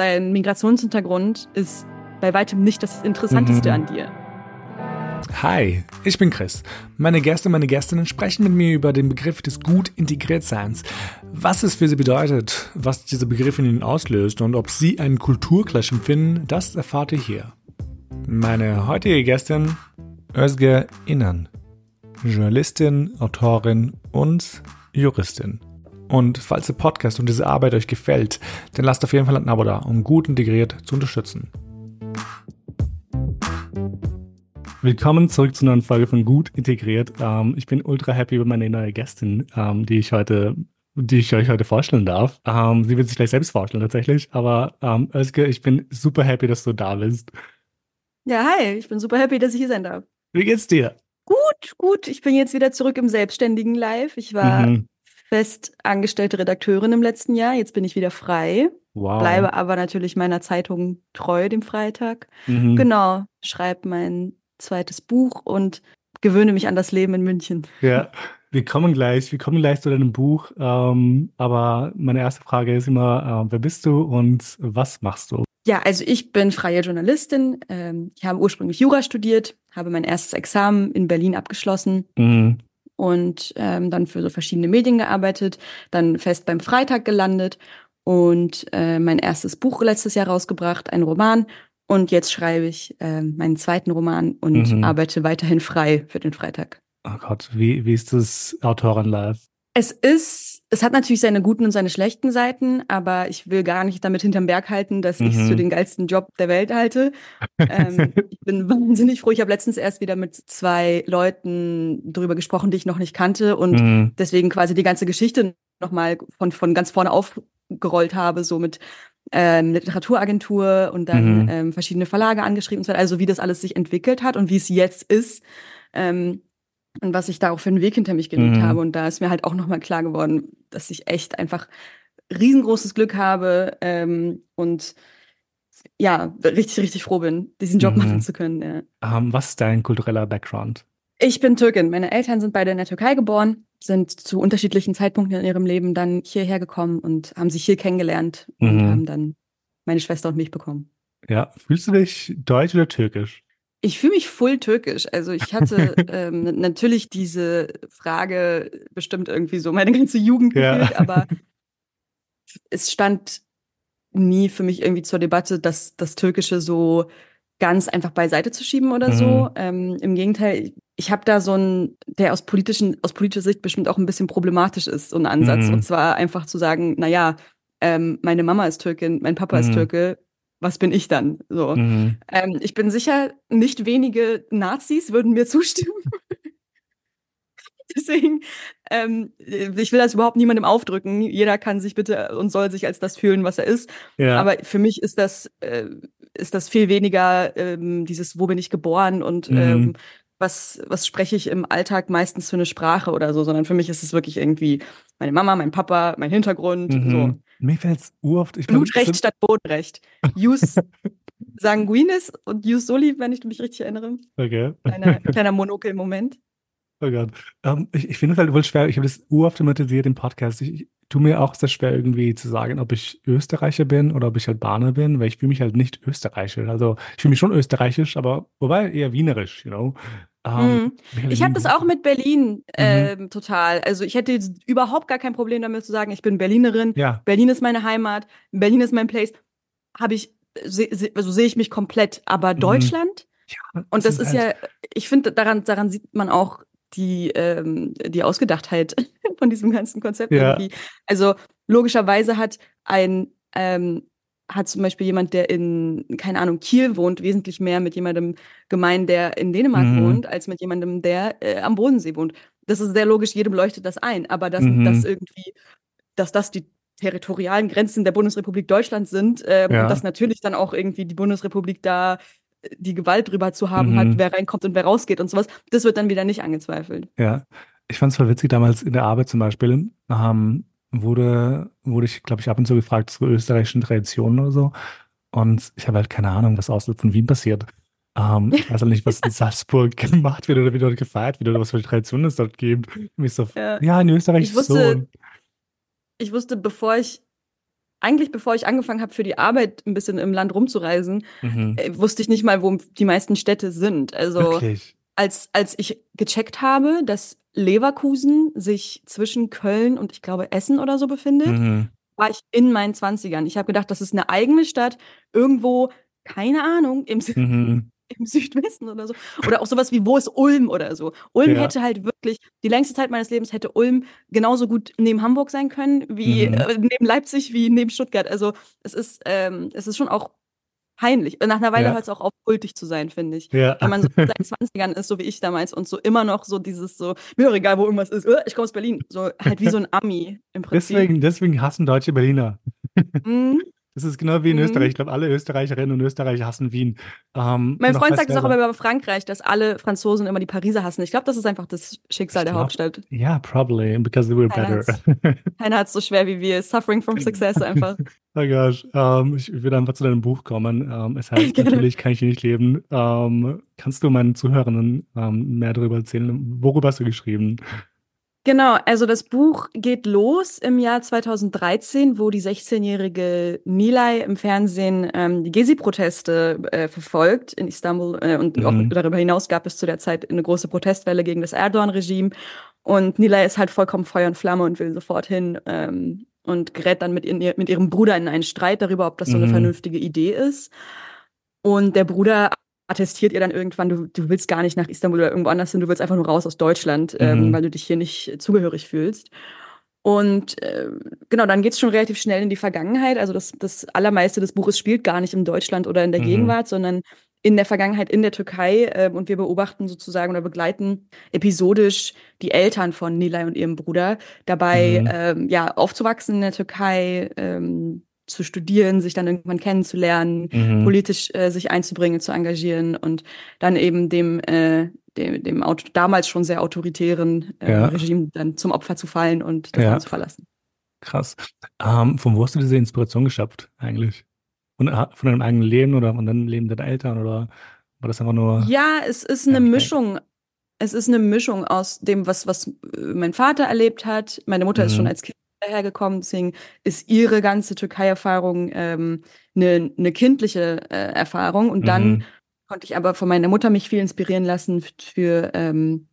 dein Migrationshintergrund ist bei weitem nicht das Interessanteste mhm. an dir. Hi, ich bin Chris. Meine Gäste und meine Gästinnen sprechen mit mir über den Begriff des gut integriert Seins, was es für sie bedeutet, was dieser Begriff in ihnen auslöst und ob sie einen Kulturclash empfinden, das erfahrt ihr hier. Meine heutige Gästin, Özge Innern, Journalistin, Autorin und Juristin. Und falls der Podcast und diese Arbeit euch gefällt, dann lasst auf jeden Fall ein Abo da, um gut integriert zu unterstützen. Willkommen zurück zu einer neuen Folge von Gut Integriert. Ähm, ich bin ultra happy über meine neue Gästin, ähm, die ich heute, die ich euch heute vorstellen darf. Ähm, sie wird sich gleich selbst vorstellen tatsächlich, aber ähm, Özge, ich bin super happy, dass du da bist. Ja, hi, ich bin super happy, dass ich hier sein darf. Wie geht's dir? Gut, gut. Ich bin jetzt wieder zurück im selbstständigen Live. Ich war mhm. Fest angestellte Redakteurin im letzten Jahr. Jetzt bin ich wieder frei. Wow. Bleibe aber natürlich meiner Zeitung treu, dem Freitag. Mhm. Genau, schreibe mein zweites Buch und gewöhne mich an das Leben in München. Ja, wir kommen gleich, wir kommen gleich zu deinem Buch. Ähm, aber meine erste Frage ist immer, äh, wer bist du und was machst du? Ja, also ich bin freie Journalistin. Ähm, ich habe ursprünglich Jura studiert, habe mein erstes Examen in Berlin abgeschlossen. Mhm. Und ähm, dann für so verschiedene Medien gearbeitet, dann fest beim Freitag gelandet und äh, mein erstes Buch letztes Jahr rausgebracht, ein Roman und jetzt schreibe ich äh, meinen zweiten Roman und mhm. arbeite weiterhin frei für den Freitag. Oh Gott, wie, wie ist das Autorenlife? Es ist, es hat natürlich seine guten und seine schlechten Seiten, aber ich will gar nicht damit hinterm Berg halten, dass mhm. ich es für den geilsten Job der Welt halte. ähm, ich bin wahnsinnig froh. Ich habe letztens erst wieder mit zwei Leuten darüber gesprochen, die ich noch nicht kannte und mhm. deswegen quasi die ganze Geschichte nochmal von, von ganz vorne aufgerollt habe, so mit ähm, Literaturagentur und dann mhm. ähm, verschiedene Verlage angeschrieben und so weiter. Also wie das alles sich entwickelt hat und wie es jetzt ist. Ähm, und was ich da auch für einen Weg hinter mich gelegt mhm. habe. Und da ist mir halt auch nochmal klar geworden, dass ich echt einfach riesengroßes Glück habe ähm, und ja, richtig, richtig froh bin, diesen Job mhm. machen zu können. Ja. Um, ähm, was ist dein kultureller Background? Ich bin Türkin. Meine Eltern sind beide in der Türkei geboren, sind zu unterschiedlichen Zeitpunkten in ihrem Leben dann hierher gekommen und haben sich hier kennengelernt mhm. und haben dann meine Schwester und mich bekommen. Ja, fühlst du dich deutsch oder türkisch? Ich fühle mich full türkisch. Also ich hatte ähm, natürlich diese Frage bestimmt irgendwie so meine ganze Jugend ja. gefühlt, aber es stand nie für mich irgendwie zur Debatte, dass das Türkische so ganz einfach beiseite zu schieben oder mhm. so. Ähm, Im Gegenteil, ich habe da so einen, der aus politischen, aus politischer Sicht bestimmt auch ein bisschen problematisch ist, so ein Ansatz. Mhm. Und zwar einfach zu sagen, na ja, ähm, meine Mama ist Türkin, mein Papa mhm. ist Türke, was bin ich dann? So. Mhm. Ähm, ich bin sicher, nicht wenige Nazis würden mir zustimmen. Deswegen, ähm, ich will das überhaupt niemandem aufdrücken. Jeder kann sich bitte und soll sich als das fühlen, was er ist. Ja. Aber für mich ist das, äh, ist das viel weniger ähm, dieses, wo bin ich geboren und mhm. ähm, was, was spreche ich im Alltag meistens für eine Sprache oder so, sondern für mich ist es wirklich irgendwie meine Mama, mein Papa, mein Hintergrund. Mhm. So. Mir fällt es urft. Ich Blutrecht statt Bodenrecht. Jus sanguinis und Jus soli, wenn ich mich richtig erinnere. Okay. Kleiner, kleiner Monokel-Moment. Oh Gott. Um, ähm, ich, ich finde es halt wohl schwer. Ich habe das uroft thematisiert im Podcast. Ich, ich tue mir auch sehr schwer, irgendwie zu sagen, ob ich Österreicher bin oder ob ich Albaner bin, weil ich fühle mich halt nicht österreichisch. Also ich fühle mich schon österreichisch, aber wobei eher wienerisch, you know. Ähm, mhm. Ich habe das auch mit Berlin äh, mhm. total. Also ich hätte überhaupt gar kein Problem damit zu sagen, ich bin Berlinerin. Ja. Berlin ist meine Heimat. Berlin ist mein Place. Habe ich, se, se, also sehe ich mich komplett. Aber mhm. Deutschland. Ja, und das ist, ist halt ja, ich finde, daran, daran sieht man auch die, ähm, die Ausgedachtheit von diesem ganzen Konzept ja. irgendwie. Also logischerweise hat ein ähm, hat zum Beispiel jemand, der in, keine Ahnung, Kiel wohnt, wesentlich mehr mit jemandem gemein, der in Dänemark mhm. wohnt, als mit jemandem, der äh, am Bodensee wohnt. Das ist sehr logisch, jedem leuchtet das ein. Aber dass, mhm. dass irgendwie, dass das die territorialen Grenzen der Bundesrepublik Deutschland sind äh, ja. und dass natürlich dann auch irgendwie die Bundesrepublik da die Gewalt drüber zu haben mhm. hat, wer reinkommt und wer rausgeht und sowas, das wird dann wieder nicht angezweifelt. Ja, ich fand es voll witzig damals in der Arbeit zum Beispiel, ähm, wurde, wurde ich, glaube ich, ab und zu gefragt zu österreichischen Traditionen oder so. Und ich habe halt keine Ahnung, was außerhalb von Wien passiert. Ähm, ich weiß halt nicht, was in Salzburg gemacht wird oder wie dort gefeiert wird oder was für Traditionen es dort gibt. So, ja. ja, in Österreich ich wusste, so. Ich wusste, bevor ich eigentlich, bevor ich angefangen habe, für die Arbeit ein bisschen im Land rumzureisen, mhm. äh, wusste ich nicht mal, wo die meisten Städte sind. Also Wirklich? als als ich gecheckt habe, dass Leverkusen sich zwischen Köln und ich glaube Essen oder so befindet, mhm. war ich in meinen Zwanzigern. Ich habe gedacht, das ist eine eigene Stadt irgendwo, keine Ahnung, im, mhm. im Südwesten oder so. Oder auch sowas wie, wo ist Ulm oder so. Ulm ja. hätte halt wirklich, die längste Zeit meines Lebens hätte Ulm genauso gut neben Hamburg sein können, wie mhm. äh, neben Leipzig, wie neben Stuttgart. Also es ist, ähm, es ist schon auch peinlich. Nach einer Weile ja. hört es auch auf, kultig zu sein, finde ich. Ja. Wenn man so in seinen 20ern ist, so wie ich damals, und so immer noch so dieses so, mir egal, wo irgendwas ist, ich komme aus Berlin. So halt wie so ein Ami im Prinzip. Deswegen, deswegen hassen deutsche Berliner. Mhm. Das ist genau wie in mhm. Österreich. Ich glaube, alle Österreicherinnen und Österreicher hassen Wien. Ähm, mein Freund sagt es auch immer über Frankreich, dass alle Franzosen immer die Pariser hassen. Ich glaube, das ist einfach das Schicksal der Hauptstadt. Ja, yeah, probably, because they were keiner better. keiner hat es so schwer wie wir. Suffering from success einfach. oh gosh. Ähm, ich würde einfach zu deinem Buch kommen. Ähm, es heißt, natürlich kann ich hier nicht leben. Ähm, kannst du meinen Zuhörenden mehr darüber erzählen? Worüber hast du geschrieben? Genau, also das Buch geht los im Jahr 2013, wo die 16-jährige Nilay im Fernsehen ähm, die Gezi-Proteste äh, verfolgt in Istanbul äh, und mhm. auch darüber hinaus gab es zu der Zeit eine große Protestwelle gegen das Erdogan-Regime und Nilay ist halt vollkommen Feuer und Flamme und will sofort hin ähm, und gerät dann mit, in, mit ihrem Bruder in einen Streit darüber, ob das so eine mhm. vernünftige Idee ist. Und der Bruder attestiert ihr dann irgendwann, du, du willst gar nicht nach Istanbul oder irgendwo anders hin, du willst einfach nur raus aus Deutschland, ähm, mhm. ähm, weil du dich hier nicht zugehörig fühlst. Und äh, genau, dann geht's schon relativ schnell in die Vergangenheit. Also das, das allermeiste des Buches spielt gar nicht in Deutschland oder in der mhm. Gegenwart, sondern in der Vergangenheit in der Türkei. Äh, und wir beobachten sozusagen oder begleiten episodisch die Eltern von Nilay und ihrem Bruder dabei, mhm. ähm, ja, aufzuwachsen in der Türkei, ähm, zu studieren, sich dann irgendwann kennenzulernen, mhm. politisch äh, sich einzubringen, zu engagieren und dann eben dem, äh, dem, dem damals schon sehr autoritären äh, ja. Regime dann zum Opfer zu fallen und das ja. Land zu verlassen. Krass. Ähm, von wo hast du diese Inspiration geschöpft eigentlich? Von, äh, von deinem eigenen Leben oder von deinem Leben deiner Eltern oder war das einfach nur? Ja, es ist eine ja, Mischung. Es ist eine Mischung aus dem, was, was äh, mein Vater erlebt hat. Meine Mutter mhm. ist schon als Kind hergekommen, deswegen ist ihre ganze Türkei-Erfahrung ähm, eine, eine kindliche äh, Erfahrung. Und dann mhm. konnte ich aber von meiner Mutter mich viel inspirieren lassen für ähm,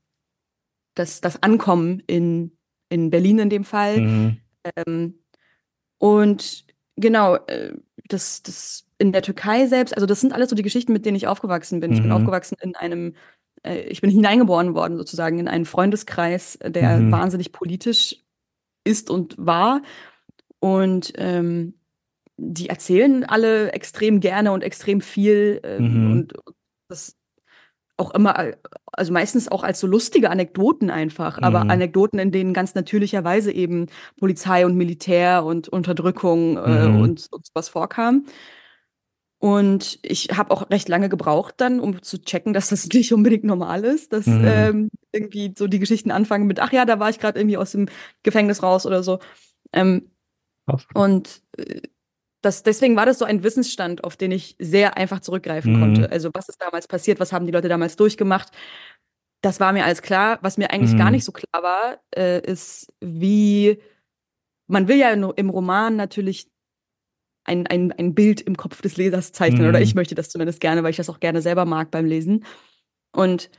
das, das Ankommen in, in Berlin in dem Fall. Mhm. Ähm, und genau, äh, das, das in der Türkei selbst, also das sind alles so die Geschichten, mit denen ich aufgewachsen bin. Mhm. Ich bin mhm. aufgewachsen in einem, äh, ich bin hineingeboren worden sozusagen in einen Freundeskreis, der mhm. wahnsinnig politisch ist und war. Und ähm, die erzählen alle extrem gerne und extrem viel. Ähm, mhm. Und das auch immer, also meistens auch als so lustige Anekdoten einfach, aber mhm. Anekdoten, in denen ganz natürlicherweise eben Polizei und Militär und Unterdrückung äh, mhm. und, und sowas vorkam. Und ich habe auch recht lange gebraucht dann, um zu checken, dass das nicht unbedingt normal ist, dass mhm. ähm, irgendwie so die Geschichten anfangen mit, ach ja, da war ich gerade irgendwie aus dem Gefängnis raus oder so. Ähm, und äh, das, deswegen war das so ein Wissensstand, auf den ich sehr einfach zurückgreifen mhm. konnte. Also was ist damals passiert, was haben die Leute damals durchgemacht? Das war mir alles klar. Was mir eigentlich mhm. gar nicht so klar war, äh, ist, wie man will ja im Roman natürlich ein, ein, ein Bild im Kopf des Lesers zeichnen. Mhm. Oder ich möchte das zumindest gerne, weil ich das auch gerne selber mag beim Lesen. Und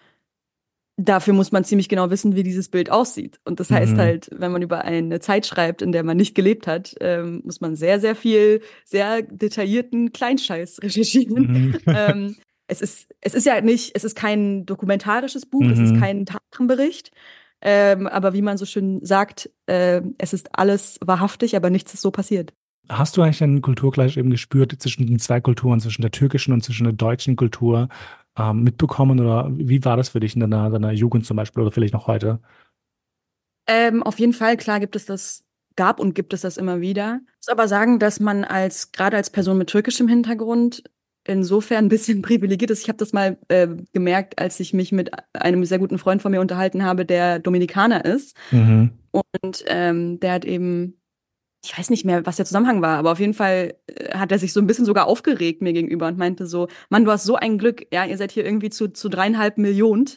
dafür muss man ziemlich genau wissen, wie dieses Bild aussieht. Und das heißt mhm. halt, wenn man über eine Zeit schreibt, in der man nicht gelebt hat, ähm, muss man sehr, sehr viel, sehr detaillierten Kleinscheiß recherchieren. Mhm. ähm, es ist, es ist ja nicht, es ist kein dokumentarisches Buch, mhm. es ist mhm. kein Tatenbericht. Ähm, aber wie man so schön sagt, äh, es ist alles wahrhaftig, aber nichts ist so passiert. Hast du eigentlich einen Kulturgleich eben gespürt zwischen den zwei Kulturen, zwischen der türkischen und zwischen der deutschen Kultur ähm, mitbekommen? Oder wie war das für dich in deiner, deiner Jugend zum Beispiel oder vielleicht noch heute? Ähm, auf jeden Fall, klar gibt es das, gab und gibt es das immer wieder. Ich muss aber sagen, dass man als, gerade als Person mit türkischem Hintergrund insofern ein bisschen privilegiert ist. Ich habe das mal äh, gemerkt, als ich mich mit einem sehr guten Freund von mir unterhalten habe, der Dominikaner ist. Mhm. Und ähm, der hat eben ich weiß nicht mehr, was der Zusammenhang war, aber auf jeden Fall äh, hat er sich so ein bisschen sogar aufgeregt mir gegenüber und meinte so, Mann, du hast so ein Glück, ja, ihr seid hier irgendwie zu, zu dreieinhalb Millionen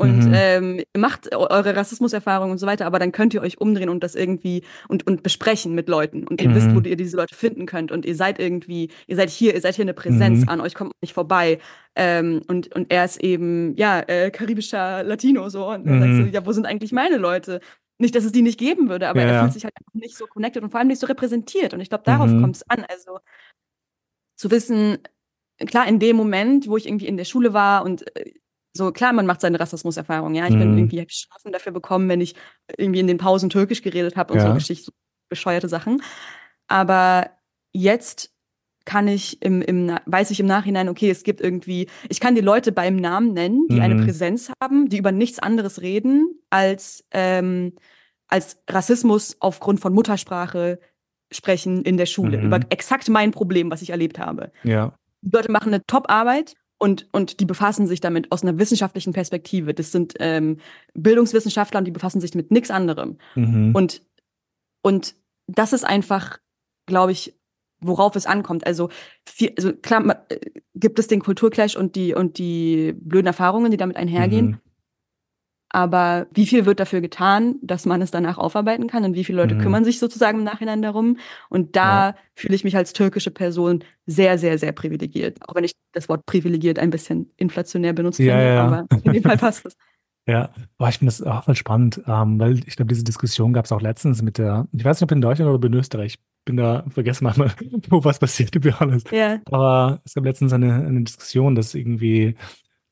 und mhm. ähm, macht eure Rassismuserfahrungen und so weiter, aber dann könnt ihr euch umdrehen und das irgendwie und, und besprechen mit Leuten und ihr mhm. wisst, wo ihr diese Leute finden könnt und ihr seid irgendwie, ihr seid hier, ihr seid hier eine Präsenz mhm. an euch kommt nicht vorbei ähm, und, und er ist eben, ja, äh, karibischer Latino so und dann sagst du, mhm. ja, wo sind eigentlich meine Leute? Nicht, dass es die nicht geben würde, aber ja, er fühlt sich halt nicht so connected und vor allem nicht so repräsentiert und ich glaube, darauf mhm. kommt es an, also zu wissen, klar, in dem Moment, wo ich irgendwie in der Schule war und äh, so, klar, man macht seine Rassismuserfahrung, ja. Ich mhm. bin irgendwie Strafen dafür bekommen, wenn ich irgendwie in den Pausen Türkisch geredet habe und ja. so Geschichte, so bescheuerte Sachen. Aber jetzt kann ich im, im, weiß ich im Nachhinein, okay, es gibt irgendwie, ich kann die Leute beim Namen nennen, die mhm. eine Präsenz haben, die über nichts anderes reden als, ähm, als Rassismus aufgrund von Muttersprache sprechen in der Schule, mhm. über exakt mein Problem, was ich erlebt habe. Ja. Die Leute machen eine Top-Arbeit und, und die befassen sich damit aus einer wissenschaftlichen Perspektive. Das sind ähm, Bildungswissenschaftler und die befassen sich mit nichts anderem. Mhm. Und, und das ist einfach, glaube ich, worauf es ankommt. Also, viel, also klar, äh, gibt es den Kulturclash und die, und die blöden Erfahrungen, die damit einhergehen. Mhm. Aber wie viel wird dafür getan, dass man es danach aufarbeiten kann und wie viele Leute mhm. kümmern sich sozusagen im Nachhinein darum? Und da ja. fühle ich mich als türkische Person sehr, sehr, sehr privilegiert. Auch wenn ich das Wort privilegiert ein bisschen inflationär benutzt ja, finde, ja. aber in dem Fall passt es. Ja, Boah, ich finde das auch voll spannend, ähm, weil ich glaube, diese Diskussion gab es auch letztens mit der, ich weiß nicht, ob in Deutschland oder in Österreich, ich bin da, vergessen manchmal, wo was passiert, to be honest. Ja. Aber es gab letztens eine, eine Diskussion, dass irgendwie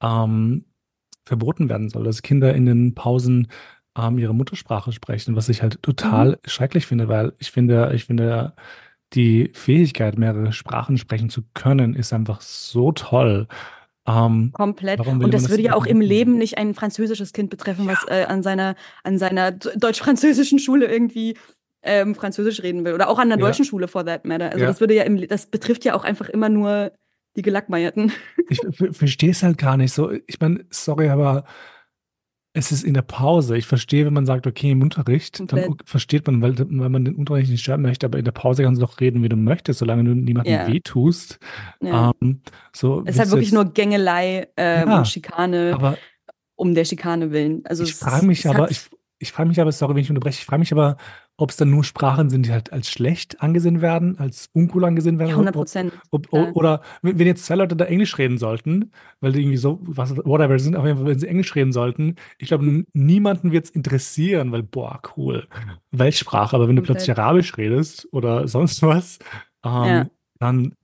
ähm, verboten werden soll, dass Kinder in den Pausen ähm, ihre Muttersprache sprechen, was ich halt total mhm. schrecklich finde, weil ich finde, ich finde, die Fähigkeit, mehrere Sprachen sprechen zu können, ist einfach so toll. Ähm, Komplett. Und das, das würde ja auch im Leben nicht ein französisches Kind betreffen, ja. was äh, an seiner, an seiner deutsch-französischen Schule irgendwie ähm, Französisch reden will. Oder auch an der deutschen ja. Schule, for that matter. Also ja. das würde ja im, das betrifft ja auch einfach immer nur die Gelackmeierten. Ich verstehe es halt gar nicht so. Ich meine, sorry, aber es ist in der Pause. Ich verstehe, wenn man sagt, okay, im Unterricht, Komplett. dann versteht man, weil, weil man den Unterricht nicht stören möchte, aber in der Pause kannst du doch reden, wie du möchtest, solange du niemandem ja. wehtust. Ja. Ähm, so, es ist halt wirklich nur Gängelei ähm, ja, und Schikane, aber, um der Schikane willen. Also ich frage mich aber, ich, ich frage mich aber, sorry, wenn ich unterbreche, ich frage mich aber, ob es dann nur Sprachen sind, die halt als schlecht angesehen werden, als uncool angesehen werden. Ja, 100 Prozent. Ja. Oder wenn jetzt zwei Leute da Englisch reden sollten, weil die irgendwie so, was, whatever sind, auf jeden Fall, wenn sie Englisch reden sollten, ich glaube, niemanden wird es interessieren, weil, boah, cool, Weltsprache. Aber wenn du plötzlich Arabisch redest oder sonst was, ähm, ja. dann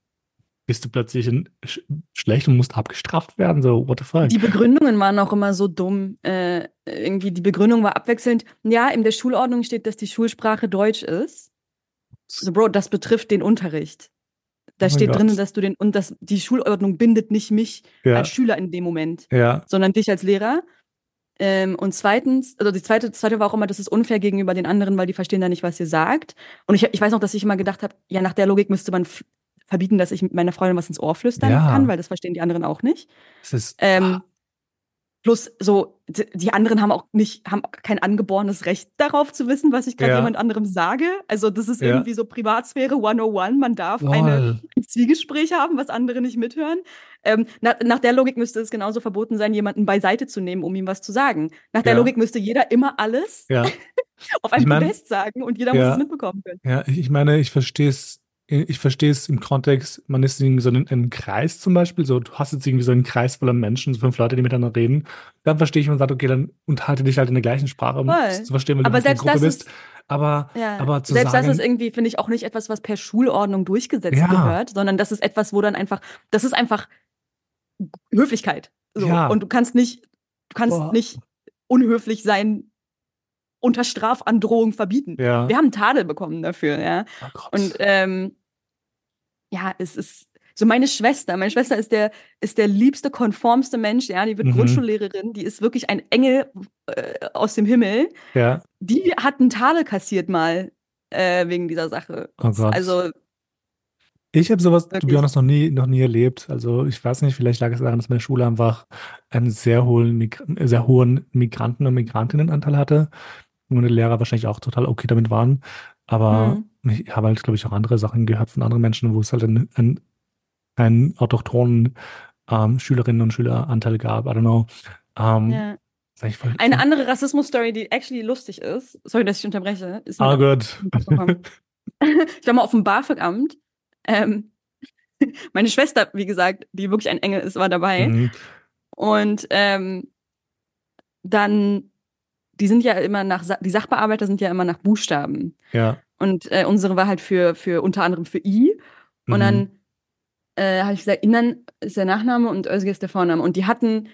bist du plötzlich sch schlecht und musst abgestraft werden. So, what the fuck? Die Begründungen waren auch immer so dumm. Äh, irgendwie, die Begründung war abwechselnd. Ja, in der Schulordnung steht, dass die Schulsprache Deutsch ist. So, Bro, das betrifft den Unterricht. Da oh steht drin, dass du den, und das, die Schulordnung bindet nicht mich ja. als Schüler in dem Moment, ja. sondern dich als Lehrer. Ähm, und zweitens, also die zweite, zweite war auch immer, das ist unfair gegenüber den anderen, weil die verstehen da nicht, was ihr sagt. Und ich, ich weiß noch, dass ich immer gedacht habe, ja, nach der Logik müsste man verbieten, dass ich mit meiner Freundin was ins Ohr flüstern ja. kann, weil das verstehen die anderen auch nicht. Es ist, ähm, plus so, die anderen haben auch nicht, haben kein angeborenes Recht darauf zu wissen, was ich gerade ja. jemand anderem sage. Also das ist ja. irgendwie so Privatsphäre 101. Man darf eine, ein Zielgespräch haben, was andere nicht mithören. Ähm, nach, nach, der Logik müsste es genauso verboten sein, jemanden beiseite zu nehmen, um ihm was zu sagen. Nach der ja. Logik müsste jeder immer alles auf einem ich mein, Podest sagen und jeder muss es mitbekommen können. Ja, ich meine, ich verstehe es ich verstehe es im Kontext, man ist irgendwie so in einem Kreis zum Beispiel, so du hast jetzt irgendwie so einen Kreis voller Menschen, so fünf Leute, die miteinander reden. Dann verstehe ich, man sagt, okay, dann unterhalte dich halt in der gleichen Sprache, um zu verstehen, weil aber du in der Gruppe bist. Ist, aber, ja, aber zu selbst sagen, das ist irgendwie, finde ich, auch nicht etwas, was per Schulordnung durchgesetzt ja. gehört, sondern das ist etwas, wo dann einfach, das ist einfach Höflichkeit. So. Ja. Und du kannst nicht, du kannst Boah. nicht unhöflich sein unter Strafandrohung verbieten. Ja. Wir haben Tadel bekommen dafür, ja. Oh und ähm, ja, es ist so meine Schwester. Meine Schwester ist der, ist der liebste, konformste Mensch, ja. Die wird mhm. Grundschullehrerin, die ist wirklich ein Engel äh, aus dem Himmel. Ja. Die hat einen Tadel kassiert mal äh, wegen dieser Sache. Oh Gott. Also ich habe sowas, du Björn, noch nie, noch nie erlebt. Also ich weiß nicht, vielleicht lag es daran, dass meine Schule einfach einen sehr hohen, sehr hohen Migranten- und Migrantinnenanteil hatte wo die Lehrer wahrscheinlich auch total okay damit waren. Aber mhm. ich habe halt, glaube ich, auch andere Sachen gehört von anderen Menschen, wo es halt einen, einen, einen autochthonen ähm, Schülerinnen und Schüleranteil gab. I don't know. Ähm, ja. Eine andere Rassismus-Story, die actually lustig ist, sorry, dass ich unterbreche. Ist oh Gott. ich war mal auf dem BAföG-Amt. Ähm, meine Schwester, wie gesagt, die wirklich ein Engel ist, war dabei. Mhm. Und ähm, dann, die sind ja immer nach, die Sachbearbeiter sind ja immer nach Buchstaben. Ja. Und äh, unsere war halt für, für unter anderem für I. Und mhm. dann äh, habe ich gesagt, Inan ist der Nachname und Özge ist der Vorname. Und die hatten,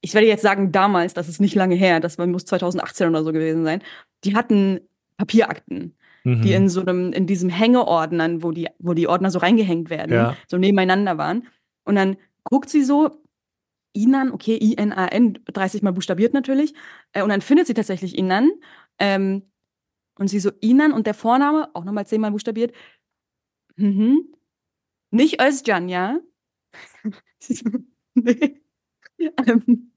ich werde jetzt sagen, damals, das ist nicht lange her, das muss 2018 oder so gewesen sein, die hatten Papierakten, mhm. die in so einem, in diesem Hängeordnern, wo die, wo die Ordner so reingehängt werden, ja. so nebeneinander waren. Und dann guckt sie so, Inan, okay, I-N-A-N, 30 Mal buchstabiert natürlich. Äh, und dann findet sie tatsächlich Inan. Ähm, und sie so, Inan und der Vorname, auch nochmal zehnmal buchstabiert. Mhm. Nicht Özcan, ja? nee. Ähm,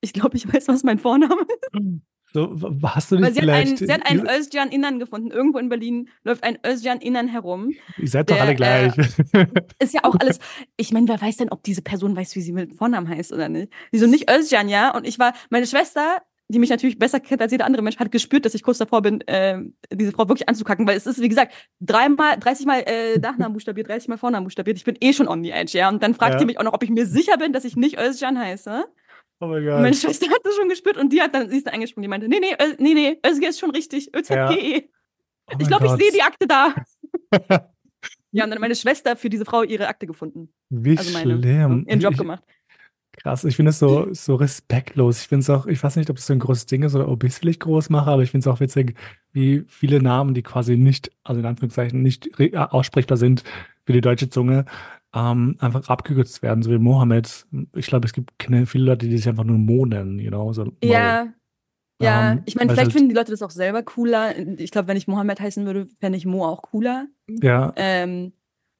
ich glaube, ich weiß, was mein Vorname ist. So, hast du nicht sie vielleicht... Hat einen, sie hat einen Özcan Innern gefunden. Irgendwo in Berlin läuft ein Özcan Innern herum. Ihr seid der, doch alle gleich. Äh, ist ja auch alles... Ich meine, wer weiß denn, ob diese Person weiß, wie sie mit Vornamen heißt oder nicht? Sie so, nicht Özcan, ja? Und ich war... Meine Schwester die mich natürlich besser kennt als jeder andere Mensch, hat gespürt, dass ich kurz davor bin, äh, diese Frau wirklich anzukacken, weil es ist, wie gesagt, dreimal, 30 Mal äh, Nachnamen buchstabiert, 30 Mal Vornamen buchstabiert. Ich bin eh schon on the edge, ja. Und dann fragt ja. die mich auch noch, ob ich mir sicher bin, dass ich nicht Özcan heiße. Oh mein Gott. meine Schwester hat das schon gespürt und die hat dann, sie ist dann eingesprungen, die meinte, nee, nee, Ö nee, nee, Özge ist schon richtig, ÖZGE. Ja. Oh ich glaube, ich sehe die Akte da. ja, und dann meine Schwester für diese Frau ihre Akte gefunden. Wie also meine, schlimm. Ihren Job gemacht. Krass, ich finde es so, so respektlos. Ich finde es auch, ich weiß nicht, ob das so ein großes Ding ist oder ob ich es vielleicht groß mache, aber ich finde es auch witzig, wie viele Namen, die quasi nicht, also in Anführungszeichen, nicht aussprechbar sind für die deutsche Zunge, ähm, einfach abgekürzt werden, so wie Mohammed. Ich glaube, es gibt viele Leute, die sich einfach nur Mo nennen, you know? So, ja. Ja, ähm, ich meine, vielleicht halt finden die Leute das auch selber cooler. Ich glaube, wenn ich Mohammed heißen würde, fände ich Mo auch cooler. Ja. Ähm,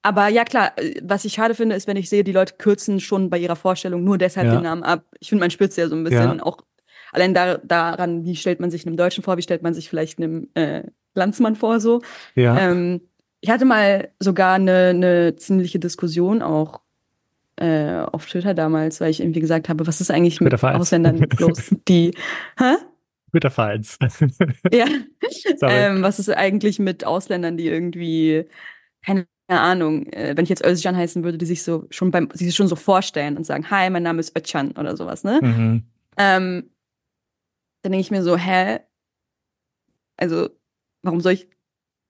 aber ja, klar, äh, was ich schade finde, ist, wenn ich sehe, die Leute kürzen schon bei ihrer Vorstellung nur deshalb ja. den Namen ab. Ich finde, man spürt es ja so ein bisschen ja. auch allein da, daran, wie stellt man sich einem Deutschen vor, wie stellt man sich vielleicht einem äh, Landsmann vor, so. Ja. Ähm, ich hatte mal sogar eine, eine ziemliche Diskussion auch äh, auf Twitter damals, weil ich irgendwie gesagt habe, was ist eigentlich mit Ausländern los, die, hä? Twitter-Files. ja. Ähm, was ist eigentlich mit Ausländern, die irgendwie, keine Ahnung, äh, wenn ich jetzt Özcan heißen würde, die sich so schon beim, sich schon so vorstellen und sagen, hi, mein Name ist Özcan oder sowas, ne? Mhm. Ähm, dann denke ich mir so, hä? Also, warum soll ich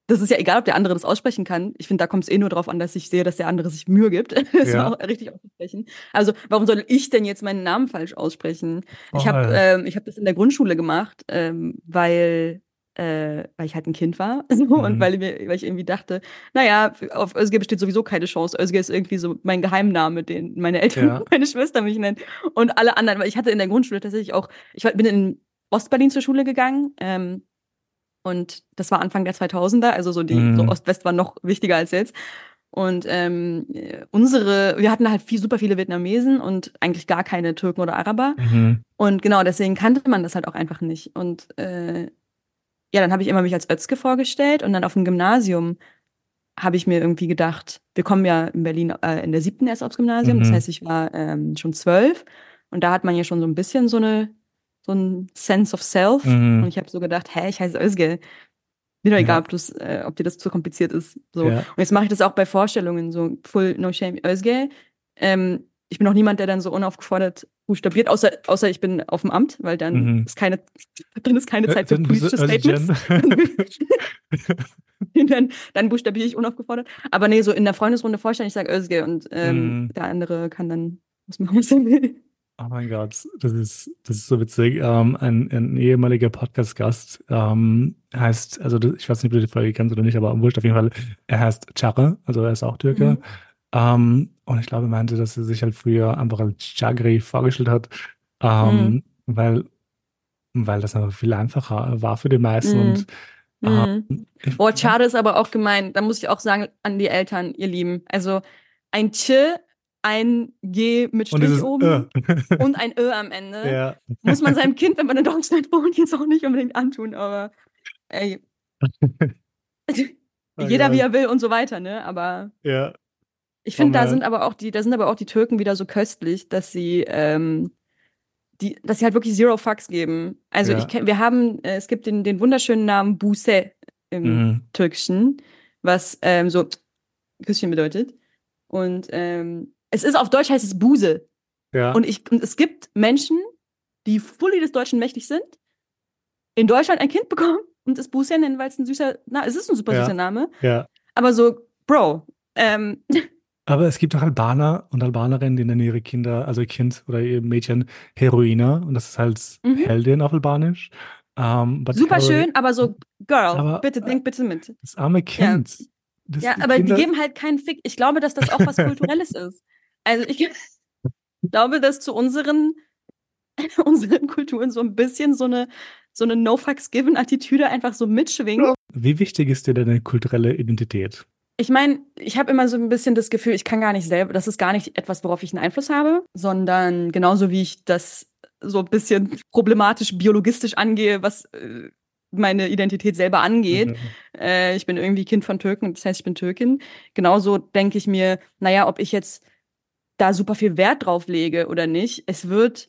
das ist ja egal, ob der andere das aussprechen kann. Ich finde, da kommt es eh nur darauf an, dass ich sehe, dass der andere sich Mühe gibt, das ja. auch richtig auszusprechen. Also, warum soll ich denn jetzt meinen Namen falsch aussprechen? Oh, ich habe ähm, ich hab das in der Grundschule gemacht, ähm, weil äh, weil ich halt ein Kind war so, mhm. und weil, mir, weil ich irgendwie dachte, naja, auf Özge besteht sowieso keine Chance. Özge ist irgendwie so mein Geheimname, den meine Eltern, ja. meine Schwester mich nennen und alle anderen, weil ich hatte in der Grundschule tatsächlich auch, ich bin in Ostberlin zur Schule gegangen ähm, und das war Anfang der 2000er, also so die mhm. so Ost-West war noch wichtiger als jetzt. Und ähm, unsere, wir hatten halt viel, super viele Vietnamesen und eigentlich gar keine Türken oder Araber. Mhm. Und genau deswegen kannte man das halt auch einfach nicht. Und äh, ja, dann habe ich immer mich als Özke vorgestellt und dann auf dem Gymnasium habe ich mir irgendwie gedacht, wir kommen ja in Berlin äh, in der siebten erst aufs Gymnasium, mhm. das heißt, ich war ähm, schon zwölf und da hat man ja schon so ein bisschen so eine so ein Sense of Self mhm. und ich habe so gedacht, hä, ich heiße Özge. Mir doch egal, ja. ob, äh, ob dir das zu kompliziert ist. So. Ja. Und jetzt mache ich das auch bei Vorstellungen, so full no shame Özge. Ähm, ich bin auch niemand, der dann so unaufgefordert buchstabiert, außer, außer ich bin auf dem Amt, weil dann mhm. ist keine, dann ist keine Zeit für politische Statements. dann, dann buchstabiere ich unaufgefordert. Aber nee, so in der Freundesrunde vorstellen, ich sage Özge und ähm, mhm. der andere kann dann was machen, was er will. Oh mein Gott, das ist, das ist so witzig. Ähm, ein, ein ehemaliger Podcast-Gast ähm, heißt, also ich weiß nicht, ob du die Folge kennst oder nicht, aber wurscht auf jeden Fall, er heißt Chare, also er ist auch Türke. Mhm. Ähm, und ich glaube, er meinte, dass er sich halt früher einfach als Chagri vorgestellt hat, ähm, mhm. weil, weil das einfach viel einfacher war für die meisten. Mhm. Und ähm, mhm. Boah, Chade ist aber auch gemein. Da muss ich auch sagen an die Eltern, ihr Lieben. Also ein Ch, ein G mit Strich oben Ö. und ein Ö am Ende. Ja. Muss man seinem Kind, wenn man in Deutschland wohnt, jetzt auch nicht unbedingt antun, aber ey. Jeder wie er will und so weiter, ne? Aber ja. Ich finde, da sind aber auch die, da sind aber auch die Türken wieder so köstlich, dass sie, ähm, die, dass sie halt wirklich Zero Fucks geben. Also ja. ich wir haben, äh, es gibt den, den wunderschönen Namen Buse im mhm. Türkischen, was ähm, so Küsschen bedeutet. Und ähm, es ist auf Deutsch heißt es Buse. Ja. Und, ich, und es gibt Menschen, die fully des Deutschen mächtig sind, in Deutschland ein Kind bekommen und es Buse nennen, weil es ein süßer, na, es ist ein super ja. süßer Name. Ja. Aber so, Bro, ähm, Aber es gibt auch Albaner und Albanerinnen, die nennen ihre Kinder, also ihr Kind oder ihr Mädchen Heroina und das ist halt mhm. Heldin auf Albanisch. Um, Super Hero schön, aber so, Girl, aber, bitte, denk bitte mit. Das arme Kind. Ja, ja aber Kinder die geben halt keinen Fick. Ich glaube, dass das auch was Kulturelles ist. Also ich glaube, dass zu unseren, unseren Kulturen so ein bisschen so eine, so eine No-Fucks-Given-Attitüde einfach so mitschwingt. Wie wichtig ist dir deine kulturelle Identität? Ich meine, ich habe immer so ein bisschen das Gefühl, ich kann gar nicht selber, das ist gar nicht etwas, worauf ich einen Einfluss habe, sondern genauso wie ich das so ein bisschen problematisch biologistisch angehe, was äh, meine Identität selber angeht. Mhm. Äh, ich bin irgendwie Kind von Türken, das heißt, ich bin Türkin. Genauso denke ich mir, naja, ob ich jetzt da super viel Wert drauf lege oder nicht, es wird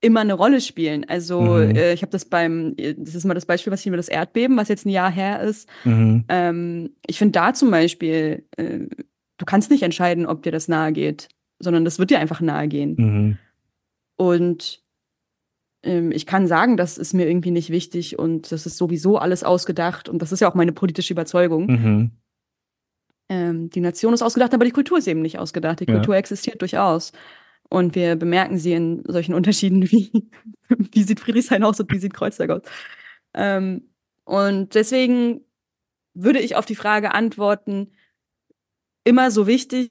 immer eine Rolle spielen. Also mhm. äh, ich habe das beim, das ist mal das Beispiel, was ich über das Erdbeben, was jetzt ein Jahr her ist. Mhm. Ähm, ich finde da zum Beispiel, äh, du kannst nicht entscheiden, ob dir das nahe geht, sondern das wird dir einfach nahe gehen. Mhm. Und ähm, ich kann sagen, das ist mir irgendwie nicht wichtig und das ist sowieso alles ausgedacht und das ist ja auch meine politische Überzeugung. Ähm, die Nation ist ausgedacht, aber die Kultur ist eben nicht ausgedacht. Die Kultur ja. existiert durchaus. Und wir bemerken sie in solchen Unterschieden wie, wie sieht Friedrichshain aus und wie sieht Kreuzberg aus. Ähm, und deswegen würde ich auf die Frage antworten, immer so wichtig,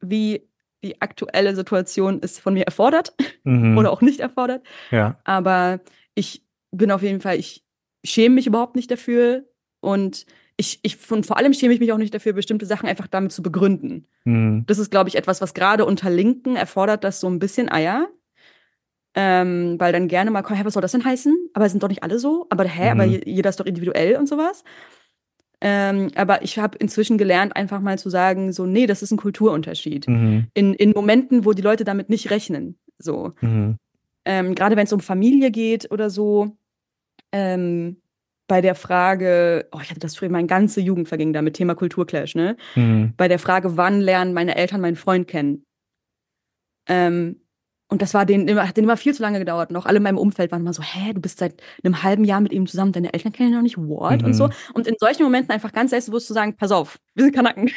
wie die aktuelle Situation es von mir erfordert mhm. oder auch nicht erfordert. Ja. Aber ich bin auf jeden Fall, ich schäme mich überhaupt nicht dafür und ich, ich und vor allem schäme ich mich auch nicht dafür, bestimmte Sachen einfach damit zu begründen. Mhm. Das ist, glaube ich, etwas, was gerade unter Linken erfordert, das so ein bisschen Eier. Ähm, weil dann gerne mal, hä, was soll das denn heißen? Aber sind doch nicht alle so. Aber hä, mhm. aber jeder ist doch individuell und sowas. Ähm, aber ich habe inzwischen gelernt, einfach mal zu sagen, so, nee, das ist ein Kulturunterschied. Mhm. In, in Momenten, wo die Leute damit nicht rechnen. So. Mhm. Ähm, Gerade wenn es um Familie geht oder so, ähm, bei der Frage, oh, ich hatte das früher, meine ganze Jugend verging da mit Thema Kulturclash, ne? Mhm. Bei der Frage, wann lernen meine Eltern meinen Freund kennen? Ähm, und das war denen immer, hat denen immer viel zu lange gedauert. Und auch alle in meinem Umfeld waren immer so, hä, du bist seit einem halben Jahr mit ihm zusammen, deine Eltern kennen ihn noch nicht, what? Mhm. Und so. Mhm. Und in solchen Momenten einfach ganz selbstbewusst zu sagen, pass auf, wir sind Kanaken.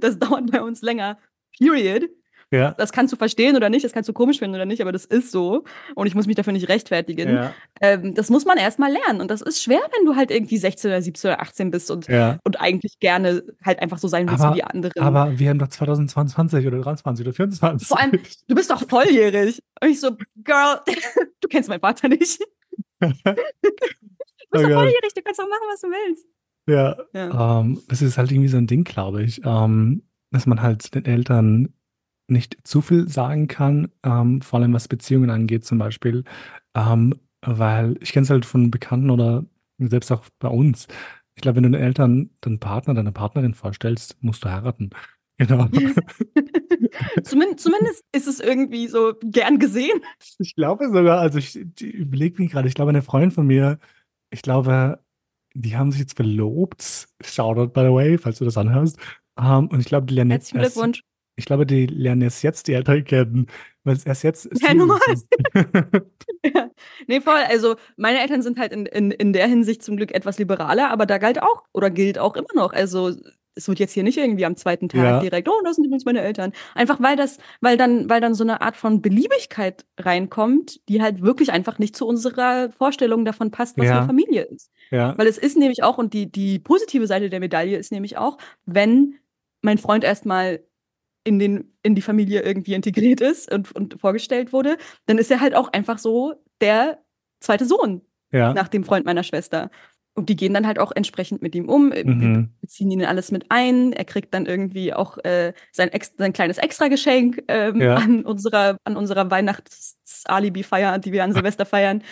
das dauert bei uns länger. Period. Ja. Das kannst du verstehen oder nicht, das kannst du komisch finden oder nicht, aber das ist so. Und ich muss mich dafür nicht rechtfertigen. Ja. Ähm, das muss man erstmal lernen. Und das ist schwer, wenn du halt irgendwie 16 oder 17 oder 18 bist und, ja. und eigentlich gerne halt einfach so sein willst aber, wie die anderen. Aber wir haben doch 2022 oder 23 oder 24. Vor allem, du bist doch volljährig. Und ich so, Girl, du kennst meinen Vater nicht. du bist oh doch volljährig, du kannst doch machen, was du willst. Ja, ja. Ähm, das ist halt irgendwie so ein Ding, glaube ich, ähm, dass man halt den Eltern nicht zu viel sagen kann, ähm, vor allem was Beziehungen angeht zum Beispiel, ähm, weil ich kenne es halt von Bekannten oder selbst auch bei uns. Ich glaube, wenn du den Eltern deinen Partner, deine Partnerin vorstellst, musst du heiraten. Genau. zumindest, ist es irgendwie so gern gesehen. Ich glaube sogar, also ich, überlege mich gerade, ich glaube, eine Freundin von mir, ich glaube, die haben sich jetzt verlobt. Shoutout, by the way, falls du das anhörst. Um, ähm, und ich glaube, die lernen Herzlichen Glückwunsch. Ich glaube, die lernen erst jetzt die Eltern kennen, weil es erst jetzt ist. Ja, normal. ja. Nee, voll. Also, meine Eltern sind halt in, in, in der Hinsicht zum Glück etwas liberaler, aber da galt auch oder gilt auch immer noch. Also, es wird jetzt hier nicht irgendwie am zweiten Tag ja. direkt, oh, das sind übrigens meine Eltern. Einfach weil das, weil dann, weil dann so eine Art von Beliebigkeit reinkommt, die halt wirklich einfach nicht zu unserer Vorstellung davon passt, was ja. eine Familie ist. Ja. Weil es ist nämlich auch, und die, die positive Seite der Medaille ist nämlich auch, wenn mein Freund erstmal in, den, in die Familie irgendwie integriert ist und, und vorgestellt wurde, dann ist er halt auch einfach so der zweite Sohn ja. nach dem Freund meiner Schwester. Und die gehen dann halt auch entsprechend mit ihm um, mhm. beziehen ihn alles mit ein. Er kriegt dann irgendwie auch äh, sein, sein kleines Extrageschenk ähm, ja. an unserer, an unserer Weihnachts-Alibi-Feier, die wir an Silvester feiern.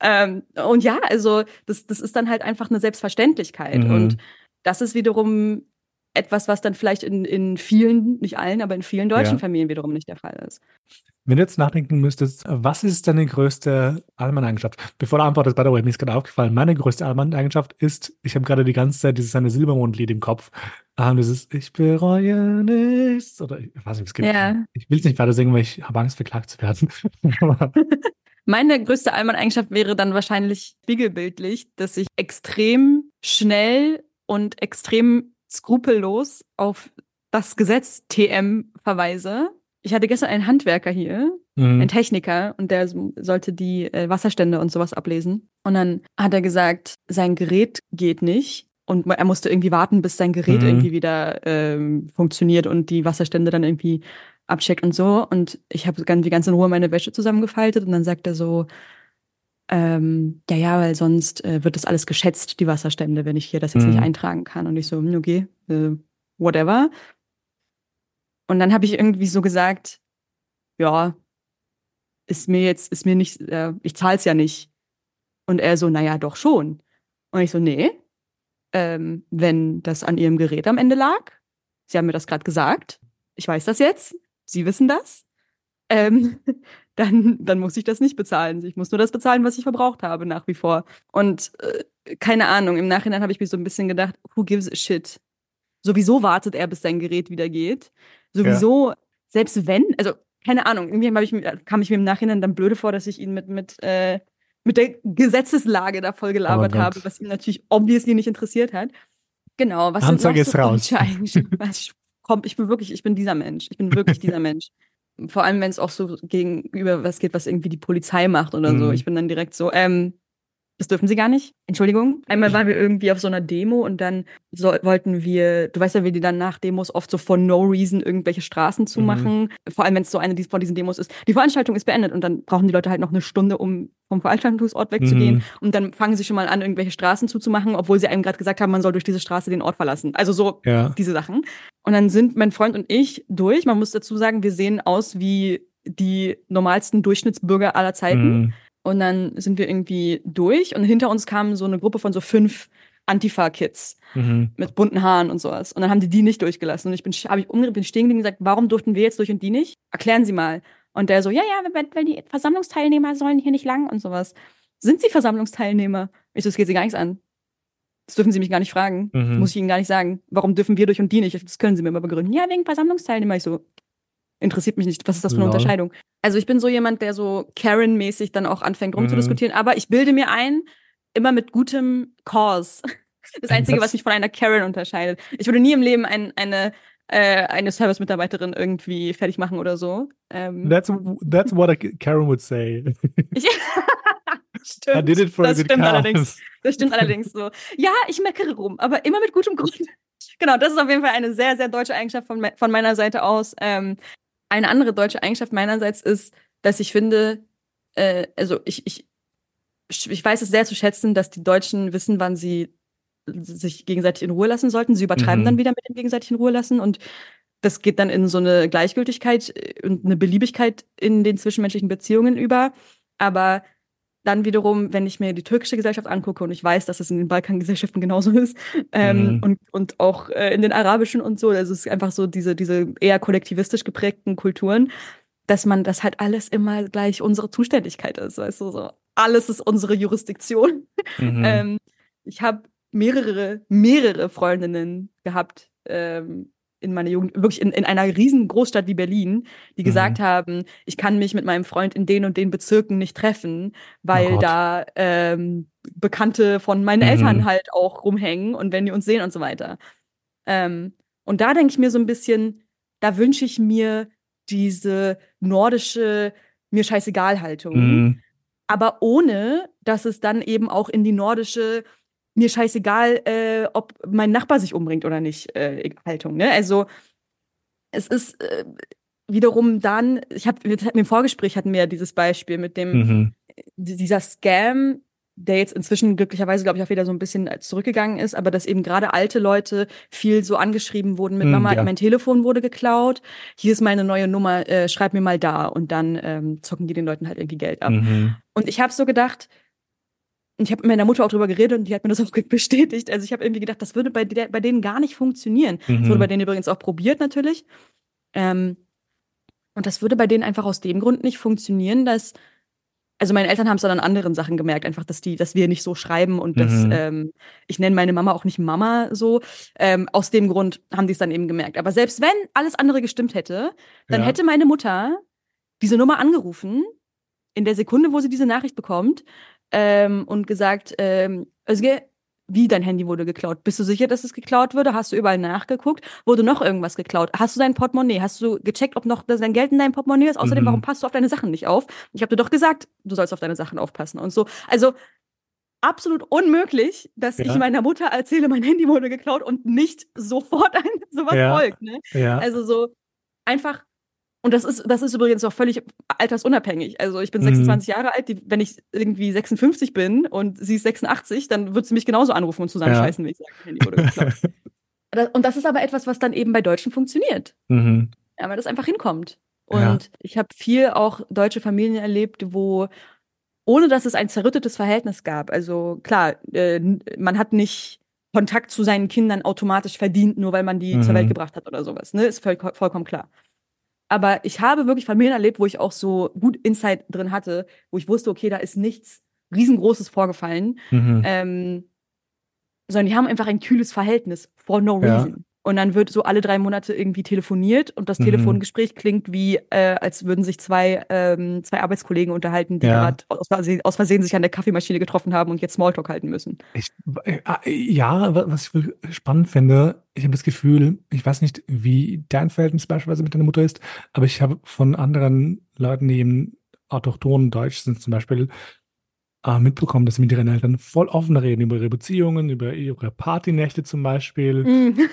Ähm, und ja, also das, das ist dann halt einfach eine Selbstverständlichkeit. Mhm. Und das ist wiederum etwas, was dann vielleicht in, in vielen, nicht allen, aber in vielen deutschen ja. Familien wiederum nicht der Fall ist. Wenn du jetzt nachdenken müsstest, was ist deine größte Allmann-Eigenschaft? Bevor du antwortest, by the way, mir ist gerade aufgefallen, meine größte Allmann-Eigenschaft ist, ich habe gerade die ganze Zeit dieses eine Silbermond-Lied im Kopf. Ähm, dieses Ich bereue nichts. Oder ich weiß nicht, es geht. Ja. Ich will es nicht weiter singen, weil ich habe Angst, verklagt zu werden. Meine größte Allmann-Eigenschaft wäre dann wahrscheinlich spiegelbildlich, dass ich extrem schnell und extrem skrupellos auf das Gesetz TM verweise ich hatte gestern einen Handwerker hier, mhm. einen Techniker, und der sollte die äh, Wasserstände und sowas ablesen. Und dann hat er gesagt, sein Gerät geht nicht. Und er musste irgendwie warten, bis sein Gerät mhm. irgendwie wieder ähm, funktioniert und die Wasserstände dann irgendwie abcheckt und so. Und ich habe ganz, ganz in Ruhe meine Wäsche zusammengefaltet und dann sagt er so, ähm, ja, ja, weil sonst äh, wird das alles geschätzt, die Wasserstände, wenn ich hier das jetzt mhm. nicht eintragen kann. Und ich so, hm, okay, äh, whatever. Und dann habe ich irgendwie so gesagt, ja, ist mir jetzt, ist mir nicht, äh, ich zahle es ja nicht. Und er so, naja, doch schon. Und ich so, nee, ähm, wenn das an ihrem Gerät am Ende lag, Sie haben mir das gerade gesagt, ich weiß das jetzt, Sie wissen das, ähm, dann, dann muss ich das nicht bezahlen. Ich muss nur das bezahlen, was ich verbraucht habe, nach wie vor. Und äh, keine Ahnung, im Nachhinein habe ich mir so ein bisschen gedacht, who gives a shit? Sowieso wartet er, bis sein Gerät wieder geht. Sowieso, ja. selbst wenn, also keine Ahnung, irgendwie ich, kam ich mir im Nachhinein dann blöde vor, dass ich ihn mit, mit, äh, mit der Gesetzeslage da voll gelabert oh habe, was ihn natürlich obviously nicht interessiert hat. Genau, was Anzeige ist so raus. ich, komm, ich bin wirklich, ich bin dieser Mensch. Ich bin wirklich dieser Mensch. Vor allem, wenn es auch so gegenüber was geht, was irgendwie die Polizei macht oder mhm. so. Ich bin dann direkt so, ähm, das dürfen sie gar nicht. Entschuldigung. Einmal waren wir irgendwie auf so einer Demo und dann so, wollten wir, du weißt ja, wie die dann nach Demos oft so for no reason irgendwelche Straßen zumachen. Mhm. Vor allem, wenn es so eine von diesen Demos ist. Die Veranstaltung ist beendet und dann brauchen die Leute halt noch eine Stunde, um vom Veranstaltungsort wegzugehen. Mhm. Und dann fangen sie schon mal an, irgendwelche Straßen zuzumachen, obwohl sie einem gerade gesagt haben, man soll durch diese Straße den Ort verlassen. Also so ja. diese Sachen. Und dann sind mein Freund und ich durch. Man muss dazu sagen, wir sehen aus wie die normalsten Durchschnittsbürger aller Zeiten. Mhm und dann sind wir irgendwie durch und hinter uns kam so eine Gruppe von so fünf Antifa-Kids mhm. mit bunten Haaren und sowas. Und dann haben die die nicht durchgelassen. Und ich bin, habe ich umgedreht, bin stehen geblieben und gesagt, warum durften wir jetzt durch und die nicht? Erklären Sie mal. Und der so, ja, ja, weil, weil die Versammlungsteilnehmer sollen hier nicht lang und sowas. Sind Sie Versammlungsteilnehmer? Ich so, das geht Sie gar nichts an. Das dürfen Sie mich gar nicht fragen. Mhm. Muss ich Ihnen gar nicht sagen. Warum dürfen wir durch und die nicht? Das können Sie mir immer begründen. Ja, wegen Versammlungsteilnehmer. Ich so, interessiert mich nicht. Was ist das für eine ja. Unterscheidung? Also ich bin so jemand, der so Karen-mäßig dann auch anfängt rumzudiskutieren, mhm. aber ich bilde mir ein, immer mit gutem Cause. Das Einzige, das was mich von einer Karen unterscheidet. Ich würde nie im Leben ein, eine äh, eine Service-Mitarbeiterin irgendwie fertig machen oder so. Ähm, that's, that's what a Karen would say. stimmt. I did it for das stimmt allerdings. Das stimmt allerdings so. Ja, ich meckere rum, aber immer mit gutem Grund. Genau, das ist auf jeden Fall eine sehr, sehr deutsche Eigenschaft von, von meiner Seite aus. Ähm, eine andere deutsche Eigenschaft meinerseits ist, dass ich finde, äh, also ich, ich, ich weiß es sehr zu schätzen, dass die Deutschen wissen, wann sie sich gegenseitig in Ruhe lassen sollten. Sie übertreiben mhm. dann wieder mit dem gegenseitig in Ruhe lassen und das geht dann in so eine Gleichgültigkeit äh, und eine Beliebigkeit in den zwischenmenschlichen Beziehungen über. Aber dann wiederum, wenn ich mir die türkische Gesellschaft angucke und ich weiß, dass es in den Balkangesellschaften genauso ist ähm, mhm. und, und auch äh, in den arabischen und so, also es ist einfach so diese, diese eher kollektivistisch geprägten Kulturen, dass man das halt alles immer gleich unsere Zuständigkeit ist, weißt du, so alles ist unsere Jurisdiktion. Mhm. ähm, ich habe mehrere, mehrere Freundinnen gehabt, ähm, in meiner Jugend, wirklich in, in einer riesen Großstadt wie Berlin, die mhm. gesagt haben, ich kann mich mit meinem Freund in den und den Bezirken nicht treffen, weil oh da ähm, Bekannte von meinen mhm. Eltern halt auch rumhängen und wenn die uns sehen und so weiter. Ähm, und da denke ich mir so ein bisschen, da wünsche ich mir diese nordische mir scheißegal Haltung. Mhm. Aber ohne, dass es dann eben auch in die nordische mir scheißegal, äh, ob mein Nachbar sich umbringt oder nicht, äh, Haltung. Ne? Also es ist äh, wiederum dann, ich habe im Vorgespräch hatten wir ja dieses Beispiel mit dem mhm. dieser Scam, der jetzt inzwischen glücklicherweise, glaube ich, auch wieder so ein bisschen zurückgegangen ist, aber dass eben gerade alte Leute viel so angeschrieben wurden mit mm, Mama, ja. mein Telefon wurde geklaut, hier ist meine neue Nummer, äh, schreib mir mal da und dann ähm, zocken die den Leuten halt irgendwie Geld ab. Mhm. Und ich habe so gedacht, ich habe mit meiner Mutter auch drüber geredet und die hat mir das auch bestätigt. Also ich habe irgendwie gedacht, das würde bei, der, bei denen gar nicht funktionieren. Mhm. Das wurde bei denen übrigens auch probiert natürlich. Ähm, Und das würde bei denen einfach aus dem Grund nicht funktionieren, dass also meine Eltern haben es dann an anderen Sachen gemerkt, einfach, dass die, dass wir nicht so schreiben und dass mhm. ähm, ich nenne meine Mama auch nicht Mama so. Ähm, aus dem Grund haben die es dann eben gemerkt. Aber selbst wenn alles andere gestimmt hätte, dann ja. hätte meine Mutter diese Nummer angerufen in der Sekunde, wo sie diese Nachricht bekommt ähm, und gesagt, ähm, Özge, wie dein Handy wurde geklaut? Bist du sicher, dass es geklaut wurde? Hast du überall nachgeguckt? Wurde noch irgendwas geklaut? Hast du dein Portemonnaie? Hast du gecheckt, ob noch dein Geld in deinem Portemonnaie ist? Außerdem, mhm. warum passt du auf deine Sachen nicht auf? Ich habe dir doch gesagt, du sollst auf deine Sachen aufpassen und so. Also absolut unmöglich, dass ja. ich meiner Mutter erzähle, mein Handy wurde geklaut und nicht sofort ein sowas ja. folgt. Ne? Ja. Also so einfach und das ist, das ist übrigens auch völlig altersunabhängig. Also ich bin mhm. 26 Jahre alt, die, wenn ich irgendwie 56 bin und sie ist 86, dann wird sie mich genauso anrufen und zusammenscheißen, ja. wenn ich sage, Handy wurde geklaut. und das ist aber etwas, was dann eben bei Deutschen funktioniert. Mhm. Ja, weil das einfach hinkommt. Und ja. ich habe viel auch deutsche Familien erlebt, wo ohne dass es ein zerrüttetes Verhältnis gab. Also klar, äh, man hat nicht Kontakt zu seinen Kindern automatisch verdient, nur weil man die mhm. zur Welt gebracht hat oder sowas. Ne? Ist voll, vollkommen klar. Aber ich habe wirklich Familien erlebt, wo ich auch so gut Insight drin hatte, wo ich wusste, okay, da ist nichts riesengroßes vorgefallen. Mhm. Ähm, sondern die haben einfach ein kühles Verhältnis for no reason. Und dann wird so alle drei Monate irgendwie telefoniert und das mhm. Telefongespräch klingt wie, äh, als würden sich zwei, ähm, zwei Arbeitskollegen unterhalten, die ja. gerade aus, aus, Versehen sich an der Kaffeemaschine getroffen haben und jetzt Smalltalk halten müssen. Ich, äh, ja, was ich spannend finde, ich habe das Gefühl, ich weiß nicht, wie dein Verhältnis beispielsweise mit deiner Mutter ist, aber ich habe von anderen Leuten, die eben autochton Deutsch sind zum Beispiel, äh, mitbekommen, dass sie mit ihren Eltern voll offen reden über ihre Beziehungen, über ihre Partynächte zum Beispiel. Mm.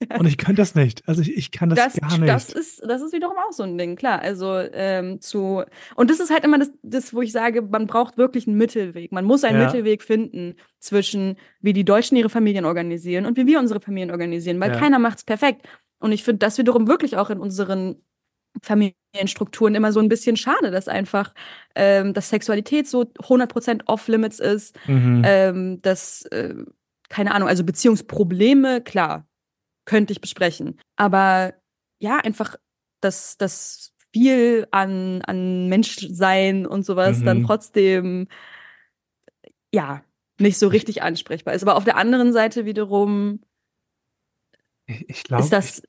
Und ich kann das nicht. Also ich, ich kann das, das, gar nicht. Das ist, das ist wiederum auch so ein Ding, klar. Also ähm, zu und das ist halt immer das, das, wo ich sage, man braucht wirklich einen Mittelweg. Man muss einen ja. Mittelweg finden zwischen, wie die Deutschen ihre Familien organisieren und wie wir unsere Familien organisieren, weil ja. keiner macht's perfekt. Und ich finde das wiederum wirklich auch in unseren Familienstrukturen immer so ein bisschen schade, dass einfach ähm, dass Sexualität so 100% off-limits ist, mhm. ähm, dass, äh, keine Ahnung, also Beziehungsprobleme, klar, könnte ich besprechen. Aber ja, einfach dass das viel an, an Menschsein und sowas mhm. dann trotzdem, ja, nicht so richtig ansprechbar ist. Aber auf der anderen Seite wiederum ich glaub, ist das,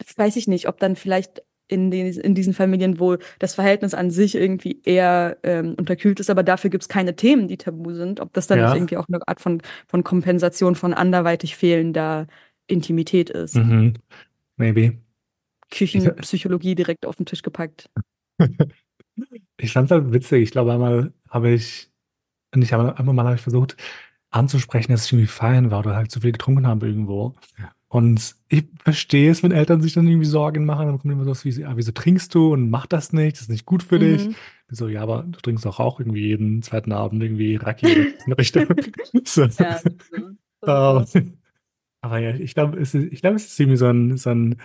ich, weiß ich nicht, ob dann vielleicht in, den, in diesen Familien, wo das Verhältnis an sich irgendwie eher ähm, unterkühlt ist, aber dafür gibt es keine Themen, die tabu sind, ob das dann ja. irgendwie auch eine Art von, von Kompensation von anderweitig fehlender Intimität ist. Mhm. Maybe. Küchenpsychologie direkt auf den Tisch gepackt. ich fand es halt witzig. Ich glaube, einmal habe ich, nicht einmal, einmal mal habe ich versucht anzusprechen, dass ich irgendwie feiern war oder halt zu viel getrunken habe irgendwo. Und ich verstehe es, wenn Eltern sich dann irgendwie Sorgen machen, dann kommt immer so wie, ah, wieso trinkst du und mach das nicht, das ist nicht gut für mhm. dich. So, ja, aber du trinkst auch, auch irgendwie jeden zweiten Abend irgendwie Raki in Richtung. so. Ja, so. so. Aber ja, ich glaube, es ist, ich glaube, es ist irgendwie so ein, so ein,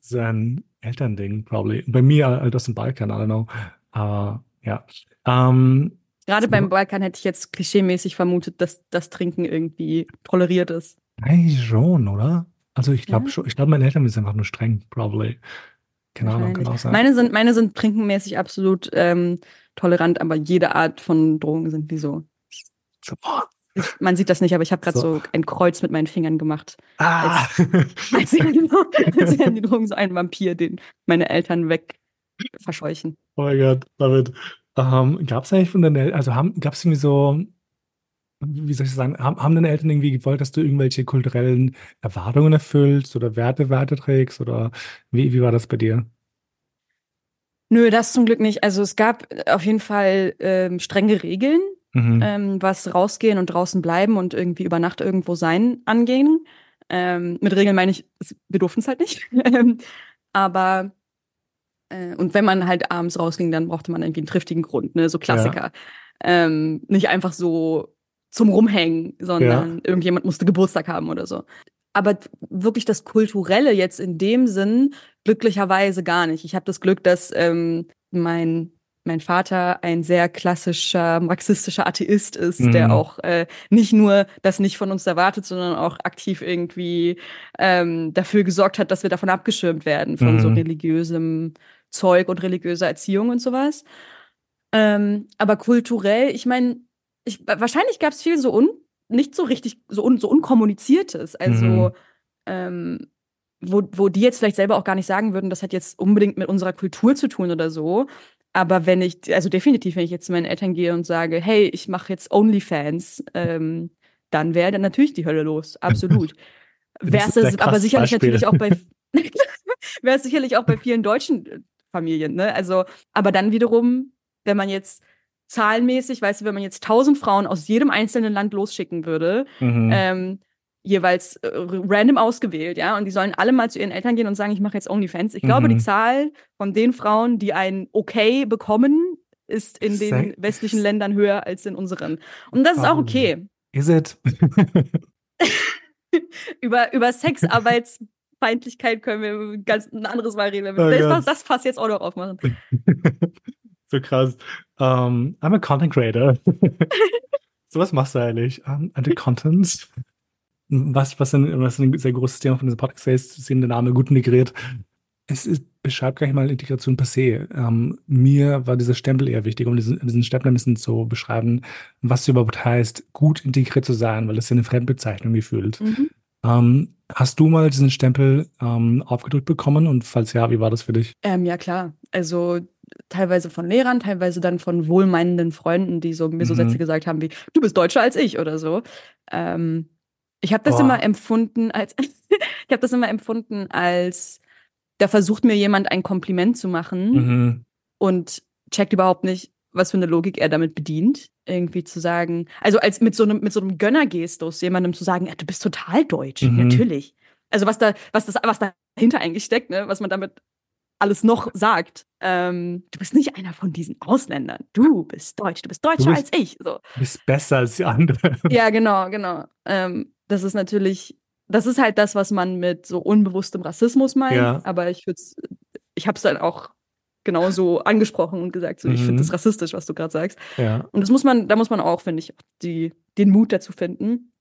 so ein Elternding, probably. Bei mir halt aus dem Balkan, I don't know. Aber ja. Ähm, Gerade so, beim Balkan hätte ich jetzt klischeemäßig vermutet, dass das Trinken irgendwie toleriert ist. Eigentlich schon, oder? Also ich glaube ja. schon, ich glaube, meine Eltern sind einfach nur streng, probably. Keine Ahnung, kann auch sein. Meine sind, meine sind trinkenmäßig absolut ähm, tolerant, aber jede Art von Drogen sind wie so. Sofort man sieht das nicht, aber ich habe gerade so. so. ein Kreuz mit meinen Fingern gemacht. Ah. Als, als, als wären die Drogen so ein Vampir, den meine Eltern weg verscheuchen. Oh mein Gott, David. Ähm, gab es eigentlich von deinen Eltern, also gab es irgendwie so, wie soll ich sagen, haben, haben deine Eltern irgendwie gewollt, dass du irgendwelche kulturellen Erwartungen erfüllst oder Werte weiterträgst oder wie, wie war das bei dir? Nö, das zum Glück nicht. Also es gab auf jeden Fall ähm, strenge Regeln, mhm. ähm, was rausgehen und draußen bleiben und irgendwie über Nacht irgendwo sein angehen. Ähm, mit Regeln meine ich, wir durften es halt nicht. Aber äh, und wenn man halt abends rausging, dann brauchte man irgendwie einen triftigen Grund, ne? So Klassiker. Ja. Ähm, nicht einfach so zum Rumhängen, sondern ja. irgendjemand musste Geburtstag haben oder so. Aber wirklich das Kulturelle jetzt in dem Sinn glücklicherweise gar nicht. Ich habe das Glück, dass ähm, mein mein Vater ein sehr klassischer marxistischer Atheist ist, mhm. der auch äh, nicht nur das nicht von uns erwartet, sondern auch aktiv irgendwie ähm, dafür gesorgt hat, dass wir davon abgeschirmt werden, von mhm. so religiösem Zeug und religiöser Erziehung und sowas. Ähm, aber kulturell, ich meine, ich, wahrscheinlich gab es viel so un, nicht so richtig, so, un, so unkommuniziertes. Also, mhm. ähm, wo, wo die jetzt vielleicht selber auch gar nicht sagen würden, das hat jetzt unbedingt mit unserer Kultur zu tun oder so. Aber wenn ich, also definitiv, wenn ich jetzt zu meinen Eltern gehe und sage, hey, ich mache jetzt OnlyFans, ähm, dann wäre dann natürlich die Hölle los. Absolut. Wäre es aber sicherlich Beispiel. natürlich auch bei wäre es sicherlich auch bei vielen deutschen Familien, ne? Also, aber dann wiederum, wenn man jetzt zahlenmäßig, weißt du, wenn man jetzt tausend Frauen aus jedem einzelnen Land losschicken würde, mhm. ähm, jeweils äh, random ausgewählt, ja, und die sollen alle mal zu ihren Eltern gehen und sagen, ich mache jetzt OnlyFans. Ich mhm. glaube, die mhm. Zahl von den Frauen, die ein Okay bekommen, ist in den westlichen Ländern höher als in unseren. Und das ist auch okay. Is it? über, über Sexarbeitsfeindlichkeit können wir ganz ein anderes Mal reden. Oh das, das Fass jetzt auch noch aufmachen. so krass. Um, I'm a content creator. so was machst du eigentlich? Um, I do contents. Was, was, ein, was ein sehr großes Thema von diesem Podcast ist, ist eben der Name gut integriert. Es ist, beschreibt gleich mal Integration per se. Ähm, mir war dieser Stempel eher wichtig, um diesen, diesen Stempel ein bisschen zu beschreiben, was überhaupt heißt, gut integriert zu sein, weil das ja eine Fremdbezeichnung gefühlt. Mhm. Ähm, hast du mal diesen Stempel ähm, aufgedrückt bekommen und falls ja, wie war das für dich? Ähm, ja, klar. Also teilweise von Lehrern, teilweise dann von wohlmeinenden Freunden, die so mir so mhm. Sätze gesagt haben wie, du bist deutscher als ich oder so. Ähm, ich habe das Boah. immer empfunden als ich habe das immer empfunden als da versucht mir jemand ein Kompliment zu machen mhm. und checkt überhaupt nicht, was für eine Logik er damit bedient, irgendwie zu sagen, also als mit so einem mit so einem Gönnergestus jemandem zu sagen, ja, du bist total deutsch, mhm. natürlich. Also was da was das was dahinter eigentlich steckt, ne, was man damit alles noch sagt. Ähm, du bist nicht einer von diesen Ausländern. Du bist deutsch. Du bist deutscher du bist, als ich. So. Du bist besser als die anderen. Ja, genau, genau. Ähm, das ist natürlich das ist halt das, was man mit so unbewusstem Rassismus meint. Ja. Aber ich würde ich habe es dann auch genauso angesprochen und gesagt, so, mhm. ich finde das rassistisch, was du gerade sagst. Ja. Und das muss man, da muss man auch, finde ich, die, den Mut dazu finden.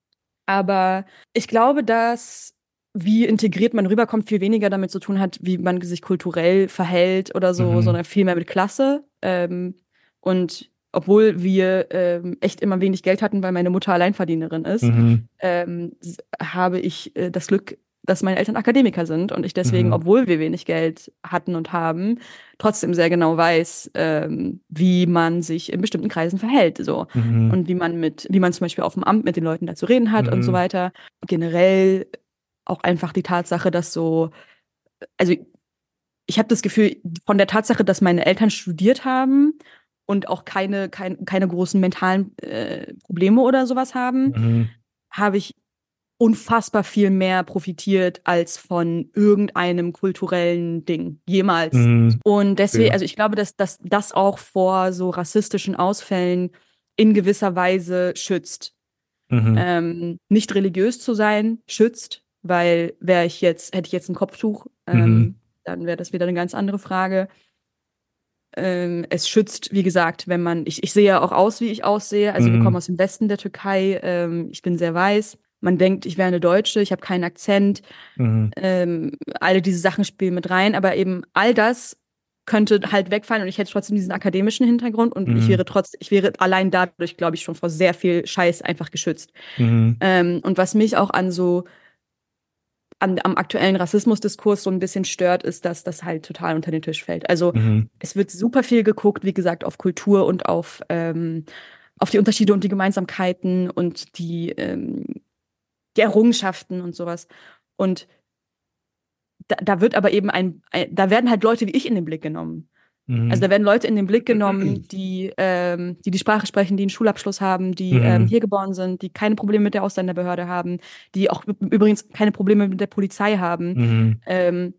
Aber ich glaube, dass wie integriert man rüberkommt, viel weniger damit zu tun hat, wie man sich kulturell verhält oder so, mhm. sondern viel mehr mit Klasse. Ähm, und obwohl wir ähm, echt immer wenig Geld hatten, weil meine Mutter Alleinverdienerin ist, mhm. ähm, habe ich äh, das Glück, dass meine Eltern Akademiker sind und ich deswegen, mhm. obwohl wir wenig Geld hatten und haben, trotzdem sehr genau weiß, ähm, wie man sich in bestimmten Kreisen verhält, so mhm. und wie man mit, wie man zum Beispiel auf dem Amt mit den Leuten da zu reden hat und so mhm. weiter. Generell auch einfach die Tatsache, dass so, also ich habe das Gefühl, von der Tatsache, dass meine Eltern studiert haben und auch keine, kein, keine großen mentalen äh, Probleme oder sowas haben, mhm. habe ich unfassbar viel mehr profitiert als von irgendeinem kulturellen Ding jemals. Mhm. Und deswegen, ja. also ich glaube, dass, dass das auch vor so rassistischen Ausfällen in gewisser Weise schützt. Mhm. Ähm, nicht religiös zu sein schützt, weil wäre ich jetzt, hätte ich jetzt ein Kopftuch, ähm, mhm. dann wäre das wieder eine ganz andere Frage. Ähm, es schützt, wie gesagt, wenn man, ich, ich sehe ja auch aus, wie ich aussehe. Also mhm. wir kommen aus dem Westen der Türkei. Ähm, ich bin sehr weiß. Man denkt, ich wäre eine Deutsche, ich habe keinen Akzent. Mhm. Ähm, alle diese Sachen spielen mit rein, aber eben all das könnte halt wegfallen und ich hätte trotzdem diesen akademischen Hintergrund und mhm. ich wäre trotzdem, ich wäre allein dadurch, glaube ich, schon vor sehr viel Scheiß einfach geschützt. Mhm. Ähm, und was mich auch an so an, am aktuellen Rassismusdiskurs so ein bisschen stört, ist, dass das halt total unter den Tisch fällt. Also mhm. es wird super viel geguckt, wie gesagt, auf Kultur und auf, ähm, auf die Unterschiede und die Gemeinsamkeiten und die, ähm, die Errungenschaften und sowas. Und da, da wird aber eben ein, ein, da werden halt Leute wie ich in den Blick genommen. Mhm. Also da werden Leute in den Blick genommen, die, ähm, die die Sprache sprechen, die einen Schulabschluss haben, die mhm. ähm, hier geboren sind, die keine Probleme mit der Ausländerbehörde haben, die auch übrigens keine Probleme mit der Polizei haben. Mhm. Ähm,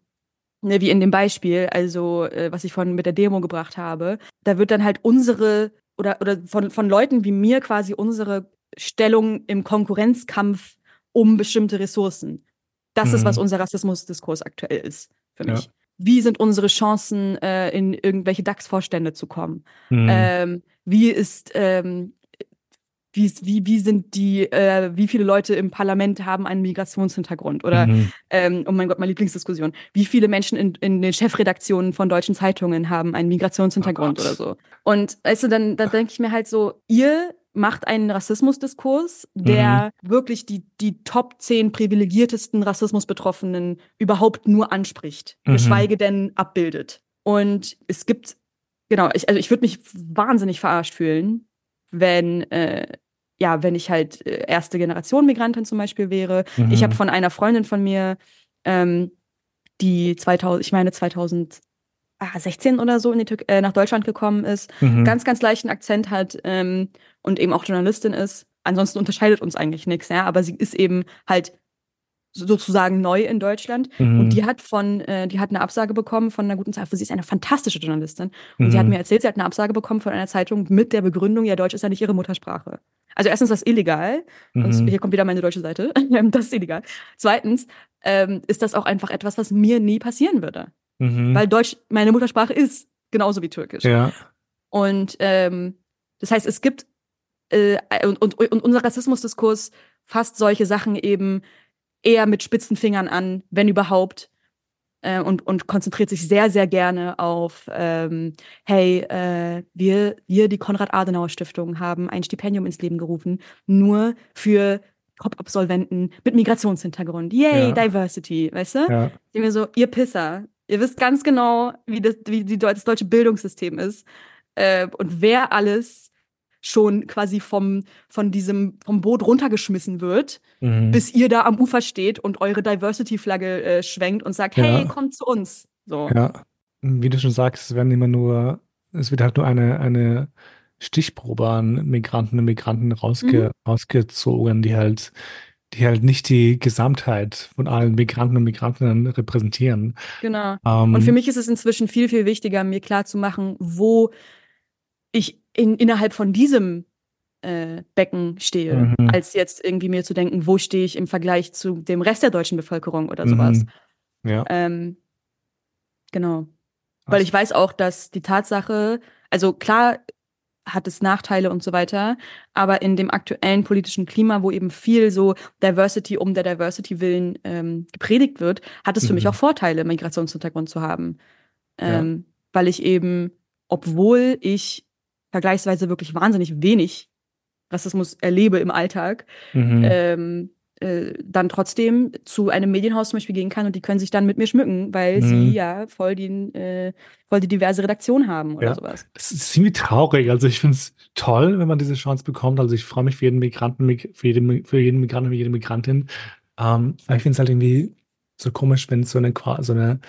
ne, wie in dem Beispiel, also äh, was ich von mit der Demo gebracht habe. Da wird dann halt unsere oder, oder von, von Leuten wie mir quasi unsere Stellung im Konkurrenzkampf um bestimmte Ressourcen. Das ist, was mhm. unser Rassismusdiskurs aktuell ist für mich. Ja wie sind unsere Chancen, äh, in irgendwelche DAX-Vorstände zu kommen? Mhm. Ähm, wie ist, ähm, wie, wie, wie sind die, äh, wie viele Leute im Parlament haben einen Migrationshintergrund? Oder, mhm. ähm, oh mein Gott, meine Lieblingsdiskussion. Wie viele Menschen in, in den Chefredaktionen von deutschen Zeitungen haben einen Migrationshintergrund oh oder so? Und weißt du, dann, dann denke ich mir halt so, ihr macht einen Rassismusdiskurs, der mhm. wirklich die, die Top 10 privilegiertesten Rassismusbetroffenen überhaupt nur anspricht, mhm. geschweige denn abbildet. Und es gibt, genau, ich, also ich würde mich wahnsinnig verarscht fühlen, wenn, äh, ja, wenn ich halt äh, erste Generation Migrantin zum Beispiel wäre. Mhm. Ich habe von einer Freundin von mir, ähm, die 2000, ich meine 2000 16 oder so in die äh, nach Deutschland gekommen ist, mhm. ganz, ganz leichten Akzent hat ähm, und eben auch Journalistin ist. Ansonsten unterscheidet uns eigentlich nichts, ja, aber sie ist eben halt sozusagen neu in Deutschland mhm. und die hat von äh, die hat eine Absage bekommen von einer guten Zeitung. Sie ist eine fantastische Journalistin und mhm. sie hat mhm. mir erzählt, sie hat eine Absage bekommen von einer Zeitung mit der Begründung, ja Deutsch ist ja nicht ihre Muttersprache. Also erstens das illegal mhm. und hier kommt wieder meine deutsche Seite, das ist illegal. Zweitens ähm, ist das auch einfach etwas, was mir nie passieren würde. Mhm. Weil Deutsch meine Muttersprache ist, genauso wie Türkisch. Ja. Und ähm, das heißt, es gibt äh, und, und, und unser Rassismusdiskurs fasst solche Sachen eben eher mit spitzen Fingern an, wenn überhaupt. Äh, und, und konzentriert sich sehr, sehr gerne auf, ähm, hey, äh, wir, wir, die Konrad-Adenauer-Stiftung, haben ein Stipendium ins Leben gerufen, nur für Top-Absolventen mit Migrationshintergrund. Yay, ja. Diversity, weißt du? Ja. Ich mir so, ihr Pisser, Ihr wisst ganz genau, wie das, wie die, das deutsche Bildungssystem ist äh, und wer alles schon quasi vom, von diesem, vom Boot runtergeschmissen wird, mhm. bis ihr da am Ufer steht und eure Diversity-Flagge äh, schwenkt und sagt, ja. hey, kommt zu uns. So. Ja, wie du schon sagst, es werden immer nur, es wird halt nur eine, eine Stichprobe an Migranten und Migranten rausge, mhm. rausgezogen, die halt die halt nicht die Gesamtheit von allen Migranten und Migrantinnen repräsentieren. Genau. Ähm, und für mich ist es inzwischen viel, viel wichtiger, mir klarzumachen, wo ich in, innerhalb von diesem äh, Becken stehe, mhm. als jetzt irgendwie mir zu denken, wo stehe ich im Vergleich zu dem Rest der deutschen Bevölkerung oder sowas. Mhm. Ja. Ähm, genau. Weil ich weiß auch, dass die Tatsache, also klar hat es Nachteile und so weiter. Aber in dem aktuellen politischen Klima, wo eben viel so Diversity um der Diversity willen ähm, gepredigt wird, hat es mhm. für mich mhm. auch Vorteile, Migrationshintergrund zu haben. Ähm, ja. Weil ich eben, obwohl ich vergleichsweise wirklich wahnsinnig wenig Rassismus erlebe im Alltag, mhm. ähm, äh, dann trotzdem zu einem Medienhaus zum Beispiel gehen kann und die können sich dann mit mir schmücken, weil mhm. sie ja voll die, äh, voll die diverse Redaktion haben oder ja. sowas. Das ist ziemlich traurig. Also ich finde es toll, wenn man diese Chance bekommt. Also ich freue mich für jeden Migranten, für jeden, für jeden Migranten, für jede Migrantin. Ähm, aber ich finde es halt irgendwie so komisch, wenn es so eine, so eine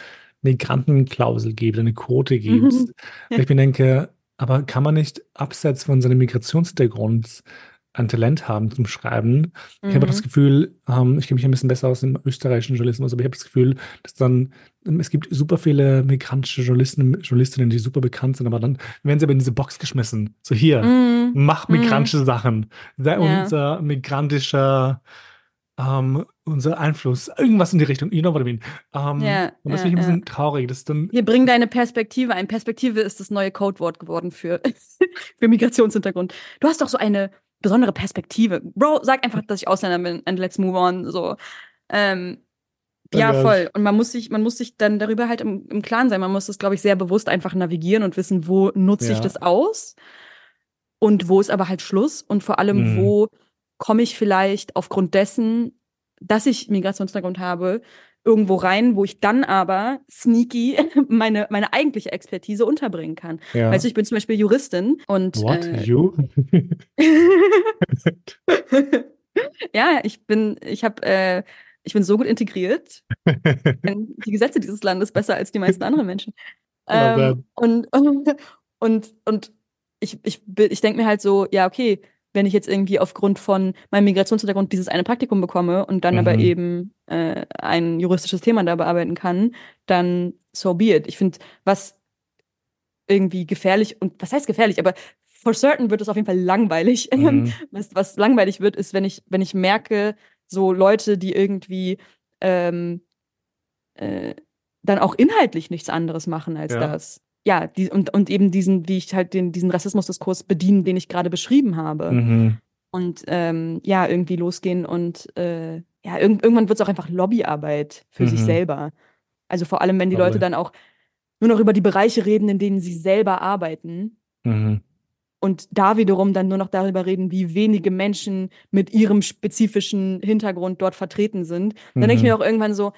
Migrantenklausel gibt, eine Quote gibt. Mhm. ich mir denke, aber kann man nicht abseits von seinem Migrationshintergrund ein Talent haben zum Schreiben. Mhm. Ich habe das Gefühl, ähm, ich kenne mich ein bisschen besser aus dem österreichischen Journalismus, aber ich habe das Gefühl, dass dann, ähm, es gibt super viele migrantische Journalisten, Journalistinnen, die super bekannt sind, aber dann werden sie aber in diese Box geschmissen. So hier, mhm. mach mhm. migrantische mhm. Sachen. Sei ja. unser migrantischer ähm, unser Einfluss, irgendwas in die Richtung, you know what I mean. Ähm, ja, und das ja, finde ich ein bisschen ja. traurig. Dass dann Hier, bring deine Perspektive ein. Perspektive ist das neue Codewort geworden für, für Migrationshintergrund. Du hast doch so eine besondere Perspektive. Bro, sag einfach, dass ich Ausländer bin and let's move on. So. Ähm, ja, voll. Und man muss sich, man muss sich dann darüber halt im, im Klaren sein. Man muss das, glaube ich, sehr bewusst einfach navigieren und wissen, wo nutze ich das aus und wo ist aber halt Schluss und vor allem, mhm. wo komme ich vielleicht aufgrund dessen, dass ich Migrationshintergrund habe, irgendwo rein, wo ich dann aber sneaky meine, meine eigentliche Expertise unterbringen kann. Ja. Also ich bin zum Beispiel Juristin und What? Äh, you? ja, ich bin, ich habe, äh, ich bin so gut integriert. die Gesetze dieses Landes besser als die meisten anderen Menschen. Ähm, und, und, und, und ich, ich, ich denke mir halt so, ja, okay, wenn ich jetzt irgendwie aufgrund von meinem Migrationshintergrund dieses eine Praktikum bekomme und dann mhm. aber eben äh, ein juristisches Thema da bearbeiten kann, dann so be it. Ich finde, was irgendwie gefährlich und was heißt gefährlich, aber for certain wird es auf jeden Fall langweilig. Mhm. Was, was langweilig wird, ist, wenn ich, wenn ich merke, so Leute, die irgendwie ähm, äh, dann auch inhaltlich nichts anderes machen als ja. das ja, die, und, und eben diesen, wie ich halt den, diesen Rassismusdiskurs bedienen, den ich gerade beschrieben habe. Mhm. und ähm, ja, irgendwie losgehen und äh, ja, irg irgendwann wird es auch einfach Lobbyarbeit für mhm. sich selber. Also vor allem, wenn die Leute dann auch nur noch über die Bereiche reden, in denen sie selber arbeiten. Mhm. Und da wiederum dann nur noch darüber reden, wie wenige Menschen mit ihrem spezifischen Hintergrund dort vertreten sind. Dann mhm. denke ich mir auch irgendwann so,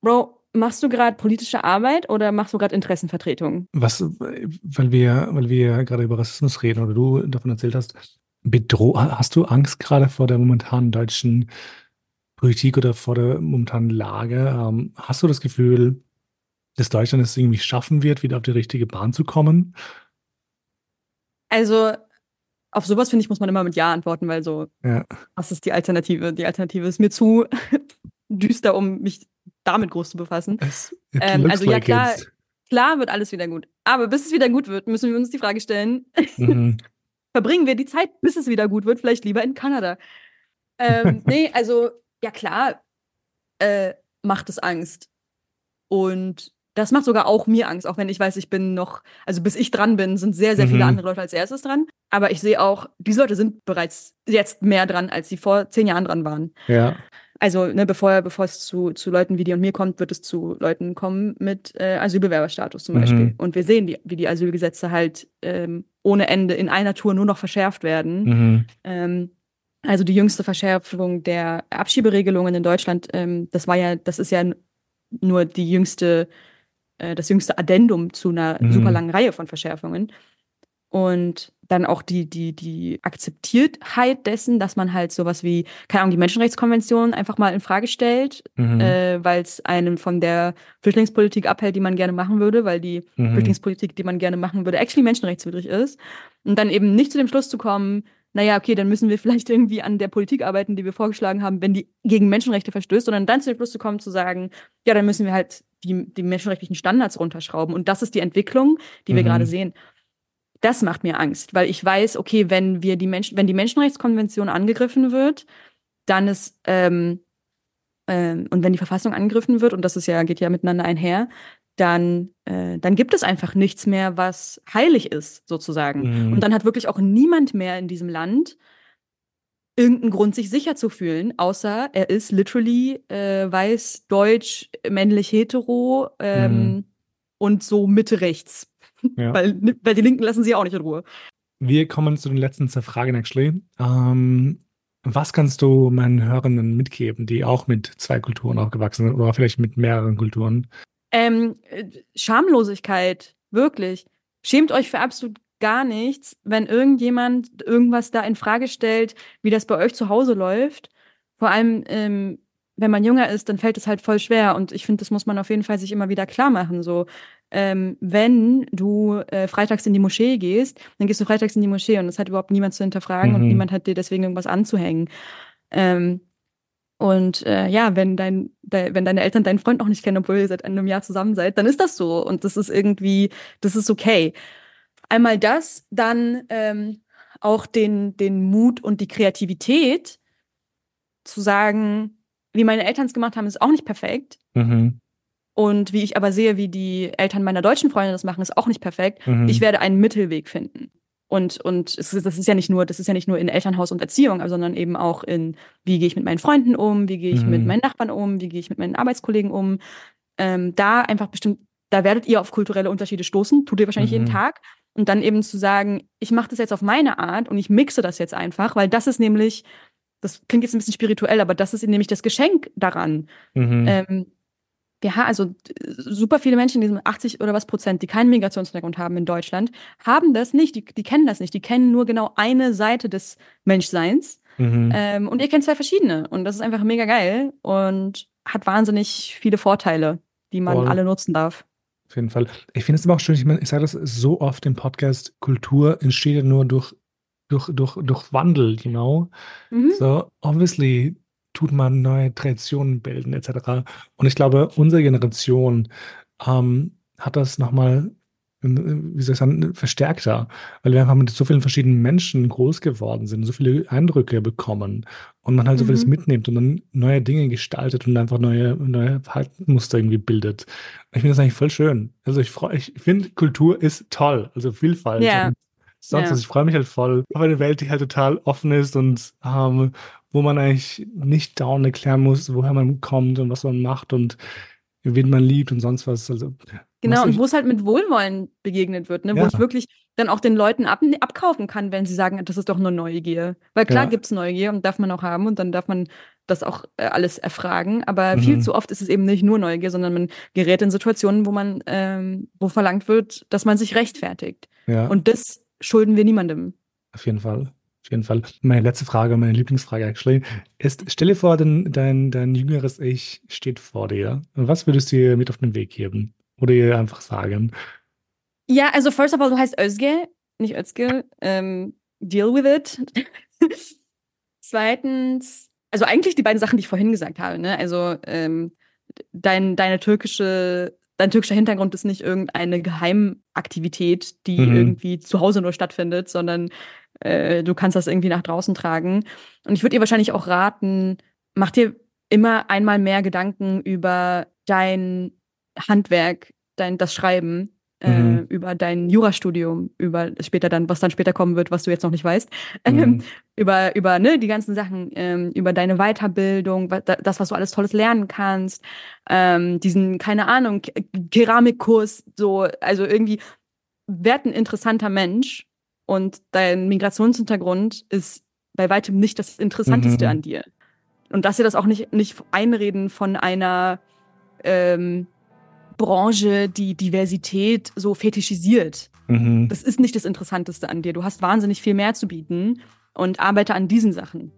Bro, machst du gerade politische Arbeit oder machst du gerade Interessenvertretung? Was, weil wir, weil wir gerade über Rassismus reden oder du davon erzählt hast, bedroh hast du Angst gerade vor der momentanen deutschen Politik oder vor der momentanen Lage? Ähm, hast du das Gefühl, dass Deutschland es irgendwie schaffen wird, wieder auf die richtige Bahn zu kommen? Also auf sowas, finde ich, muss man immer mit Ja antworten, weil so, ja. was ist die Alternative? Die Alternative ist mir zu düster, um mich damit groß zu befassen. Ähm, also ja, klar, klar wird alles wieder gut. Aber bis es wieder gut wird, müssen wir uns die Frage stellen, mhm. verbringen wir die Zeit, bis es wieder gut wird, vielleicht lieber in Kanada. Ähm, nee, also ja klar, äh, macht es Angst. Und das macht sogar auch mir Angst, auch wenn ich weiß, ich bin noch, also bis ich dran bin, sind sehr, sehr mhm. viele andere Leute als erstes dran. Aber ich sehe auch, diese Leute sind bereits jetzt mehr dran, als sie vor zehn Jahren dran waren. Ja. Also, ne, bevor, bevor es zu, zu Leuten wie dir und mir kommt, wird es zu Leuten kommen mit äh, Asylbewerberstatus zum mhm. Beispiel. Und wir sehen, die, wie die Asylgesetze halt ähm, ohne Ende in einer Tour nur noch verschärft werden. Mhm. Ähm, also die jüngste Verschärfung der Abschieberegelungen in Deutschland, ähm, das war ja, das ist ja nur die jüngste äh, das jüngste Addendum zu einer mhm. super langen Reihe von Verschärfungen. Und dann auch die, die, die Akzeptiertheit dessen, dass man halt sowas wie, keine Ahnung, die Menschenrechtskonvention einfach mal in Frage stellt, mhm. äh, weil es einem von der Flüchtlingspolitik abhält, die man gerne machen würde, weil die mhm. Flüchtlingspolitik, die man gerne machen würde, actually menschenrechtswidrig ist. Und dann eben nicht zu dem Schluss zu kommen, naja, okay, dann müssen wir vielleicht irgendwie an der Politik arbeiten, die wir vorgeschlagen haben, wenn die gegen Menschenrechte verstößt, sondern dann zu dem Schluss zu kommen, zu sagen, ja, dann müssen wir halt die, die menschenrechtlichen Standards runterschrauben. Und das ist die Entwicklung, die wir mhm. gerade sehen. Das macht mir Angst, weil ich weiß, okay, wenn wir die Menschen, wenn die Menschenrechtskonvention angegriffen wird, dann ist ähm, ähm, und wenn die Verfassung angegriffen wird, und das ist ja, geht ja miteinander einher, dann, äh, dann gibt es einfach nichts mehr, was heilig ist, sozusagen. Mhm. Und dann hat wirklich auch niemand mehr in diesem Land irgendeinen Grund, sich sicher zu fühlen, außer er ist literally äh, weiß, deutsch, männlich, hetero ähm, mhm. und so Mitte rechts. Ja. weil, weil die Linken lassen sie auch nicht in Ruhe. Wir kommen zu den letzten zwei Fragen, actually. Ähm, was kannst du meinen Hörenden mitgeben, die auch mit zwei Kulturen aufgewachsen sind oder vielleicht mit mehreren Kulturen? Ähm, äh, Schamlosigkeit, wirklich. Schämt euch für absolut gar nichts, wenn irgendjemand irgendwas da in Frage stellt, wie das bei euch zu Hause läuft. Vor allem, ähm, wenn man jünger ist, dann fällt es halt voll schwer. Und ich finde, das muss man auf jeden Fall sich immer wieder klar machen. So, ähm, wenn du äh, freitags in die Moschee gehst, dann gehst du freitags in die Moschee und es hat überhaupt niemand zu hinterfragen mhm. und niemand hat dir deswegen irgendwas anzuhängen. Ähm, und äh, ja, wenn dein, de, wenn deine Eltern deinen Freund noch nicht kennen, obwohl ihr seit einem Jahr zusammen seid, dann ist das so. Und das ist irgendwie, das ist okay. Einmal das, dann ähm, auch den, den Mut und die Kreativität zu sagen, wie meine Eltern es gemacht haben, ist auch nicht perfekt. Mhm. Und wie ich aber sehe, wie die Eltern meiner deutschen Freunde das machen, ist auch nicht perfekt. Mhm. Ich werde einen Mittelweg finden. Und, und es ist, das ist ja nicht nur, das ist ja nicht nur in Elternhaus und Erziehung, sondern eben auch in, wie gehe ich mit meinen Freunden um, wie gehe ich mhm. mit meinen Nachbarn um, wie gehe ich mit meinen Arbeitskollegen um. Ähm, da einfach bestimmt, da werdet ihr auf kulturelle Unterschiede stoßen, tut ihr wahrscheinlich jeden Tag. Und dann eben zu sagen, ich mache das jetzt auf meine Art und ich mixe das jetzt einfach, weil das ist nämlich, das klingt jetzt ein bisschen spirituell, aber das ist nämlich das Geschenk daran. Mhm. Ähm, wir haben also super viele Menschen, die 80 oder was Prozent, die keinen Migrationshintergrund haben in Deutschland, haben das nicht, die, die kennen das nicht, die kennen nur genau eine Seite des Menschseins. Mhm. Ähm, und ihr kennt zwei verschiedene. Und das ist einfach mega geil und hat wahnsinnig viele Vorteile, die man Voll. alle nutzen darf. Auf jeden Fall. Ich finde es aber auch schön, ich meine, ich sage das so oft im Podcast, Kultur entsteht ja nur durch, durch, durch, durch Wandel, you know? Mhm. So, obviously tut man neue Traditionen bilden, etc. Und ich glaube, unsere Generation ähm, hat das nochmal wie soll ich sagen, verstärkter, weil wir einfach mit so vielen verschiedenen Menschen groß geworden sind, so viele Eindrücke bekommen und man halt so vieles mhm. mitnimmt und dann neue Dinge gestaltet und einfach neue, neue Verhaltensmuster irgendwie bildet. Ich finde das eigentlich voll schön. Also ich freue, ich finde Kultur ist toll, also Vielfalt. Ja. Sonst was. Ich freue mich halt voll auf eine Welt, die halt total offen ist und ähm, wo man eigentlich nicht dauernd erklären muss, woher man kommt und was man macht und wen man liebt und sonst was. Also, genau, und wo es halt mit Wohlwollen begegnet wird, ne? Ja. wo ich wirklich dann auch den Leuten ab, abkaufen kann, wenn sie sagen, das ist doch nur Neugier. Weil klar ja. gibt es Neugier und darf man auch haben und dann darf man das auch äh, alles erfragen. Aber mhm. viel zu oft ist es eben nicht nur Neugier, sondern man gerät in Situationen, wo man, ähm, wo verlangt wird, dass man sich rechtfertigt. Ja. Und das schulden wir niemandem. Auf jeden Fall. Auf jeden Fall. Meine letzte Frage, meine Lieblingsfrage actually, ist, stell dir vor, dein, dein, dein jüngeres Ich steht vor dir. Was würdest du ihr mit auf den Weg geben? Oder ihr einfach sagen? Ja, also first of all, du heißt Özge, nicht Özge. Ähm, deal with it. Zweitens, also eigentlich die beiden Sachen, die ich vorhin gesagt habe. Ne? Also ähm, dein, deine türkische dein türkischer Hintergrund ist nicht irgendeine Geheimaktivität, die mhm. irgendwie zu Hause nur stattfindet, sondern äh, du kannst das irgendwie nach draußen tragen. Und ich würde ihr wahrscheinlich auch raten, mach dir immer einmal mehr Gedanken über dein Handwerk, dein das Schreiben, mhm. äh, über dein Jurastudium, über später dann, was dann später kommen wird, was du jetzt noch nicht weißt, mhm. ähm, über über ne die ganzen Sachen, ähm, über deine Weiterbildung, das, was du alles Tolles lernen kannst, ähm, diesen keine Ahnung Keramikkurs, so also irgendwie werd ein interessanter Mensch und dein Migrationshintergrund ist bei weitem nicht das Interessanteste mhm. an dir. Und dass sie das auch nicht, nicht einreden von einer ähm, Branche, die Diversität so fetischisiert. Mhm. Das ist nicht das Interessanteste an dir. Du hast wahnsinnig viel mehr zu bieten und arbeite an diesen Sachen.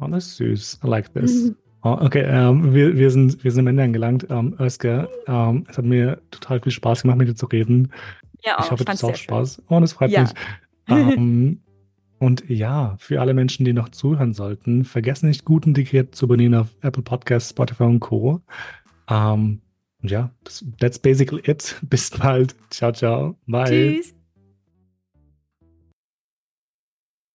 Oh, das ist süß. I like this. Mhm. Oh, okay, ähm, wir, wir, sind, wir sind am Ende angelangt. Ähm, Özge, um, ähm, es hat mir total viel Spaß gemacht, mit dir zu reden. Ja, auch, ich hoffe, du hast auch Spaß. Schön. Oh, das freut ja. mich. Um, und ja, für alle Menschen, die noch zuhören sollten, vergessen nicht, guten Ticket zu abonnieren auf Apple Podcasts, Spotify und Co. Um, ja, that's basically it. Bis bald. Ciao, ciao. Bye. Tschüss.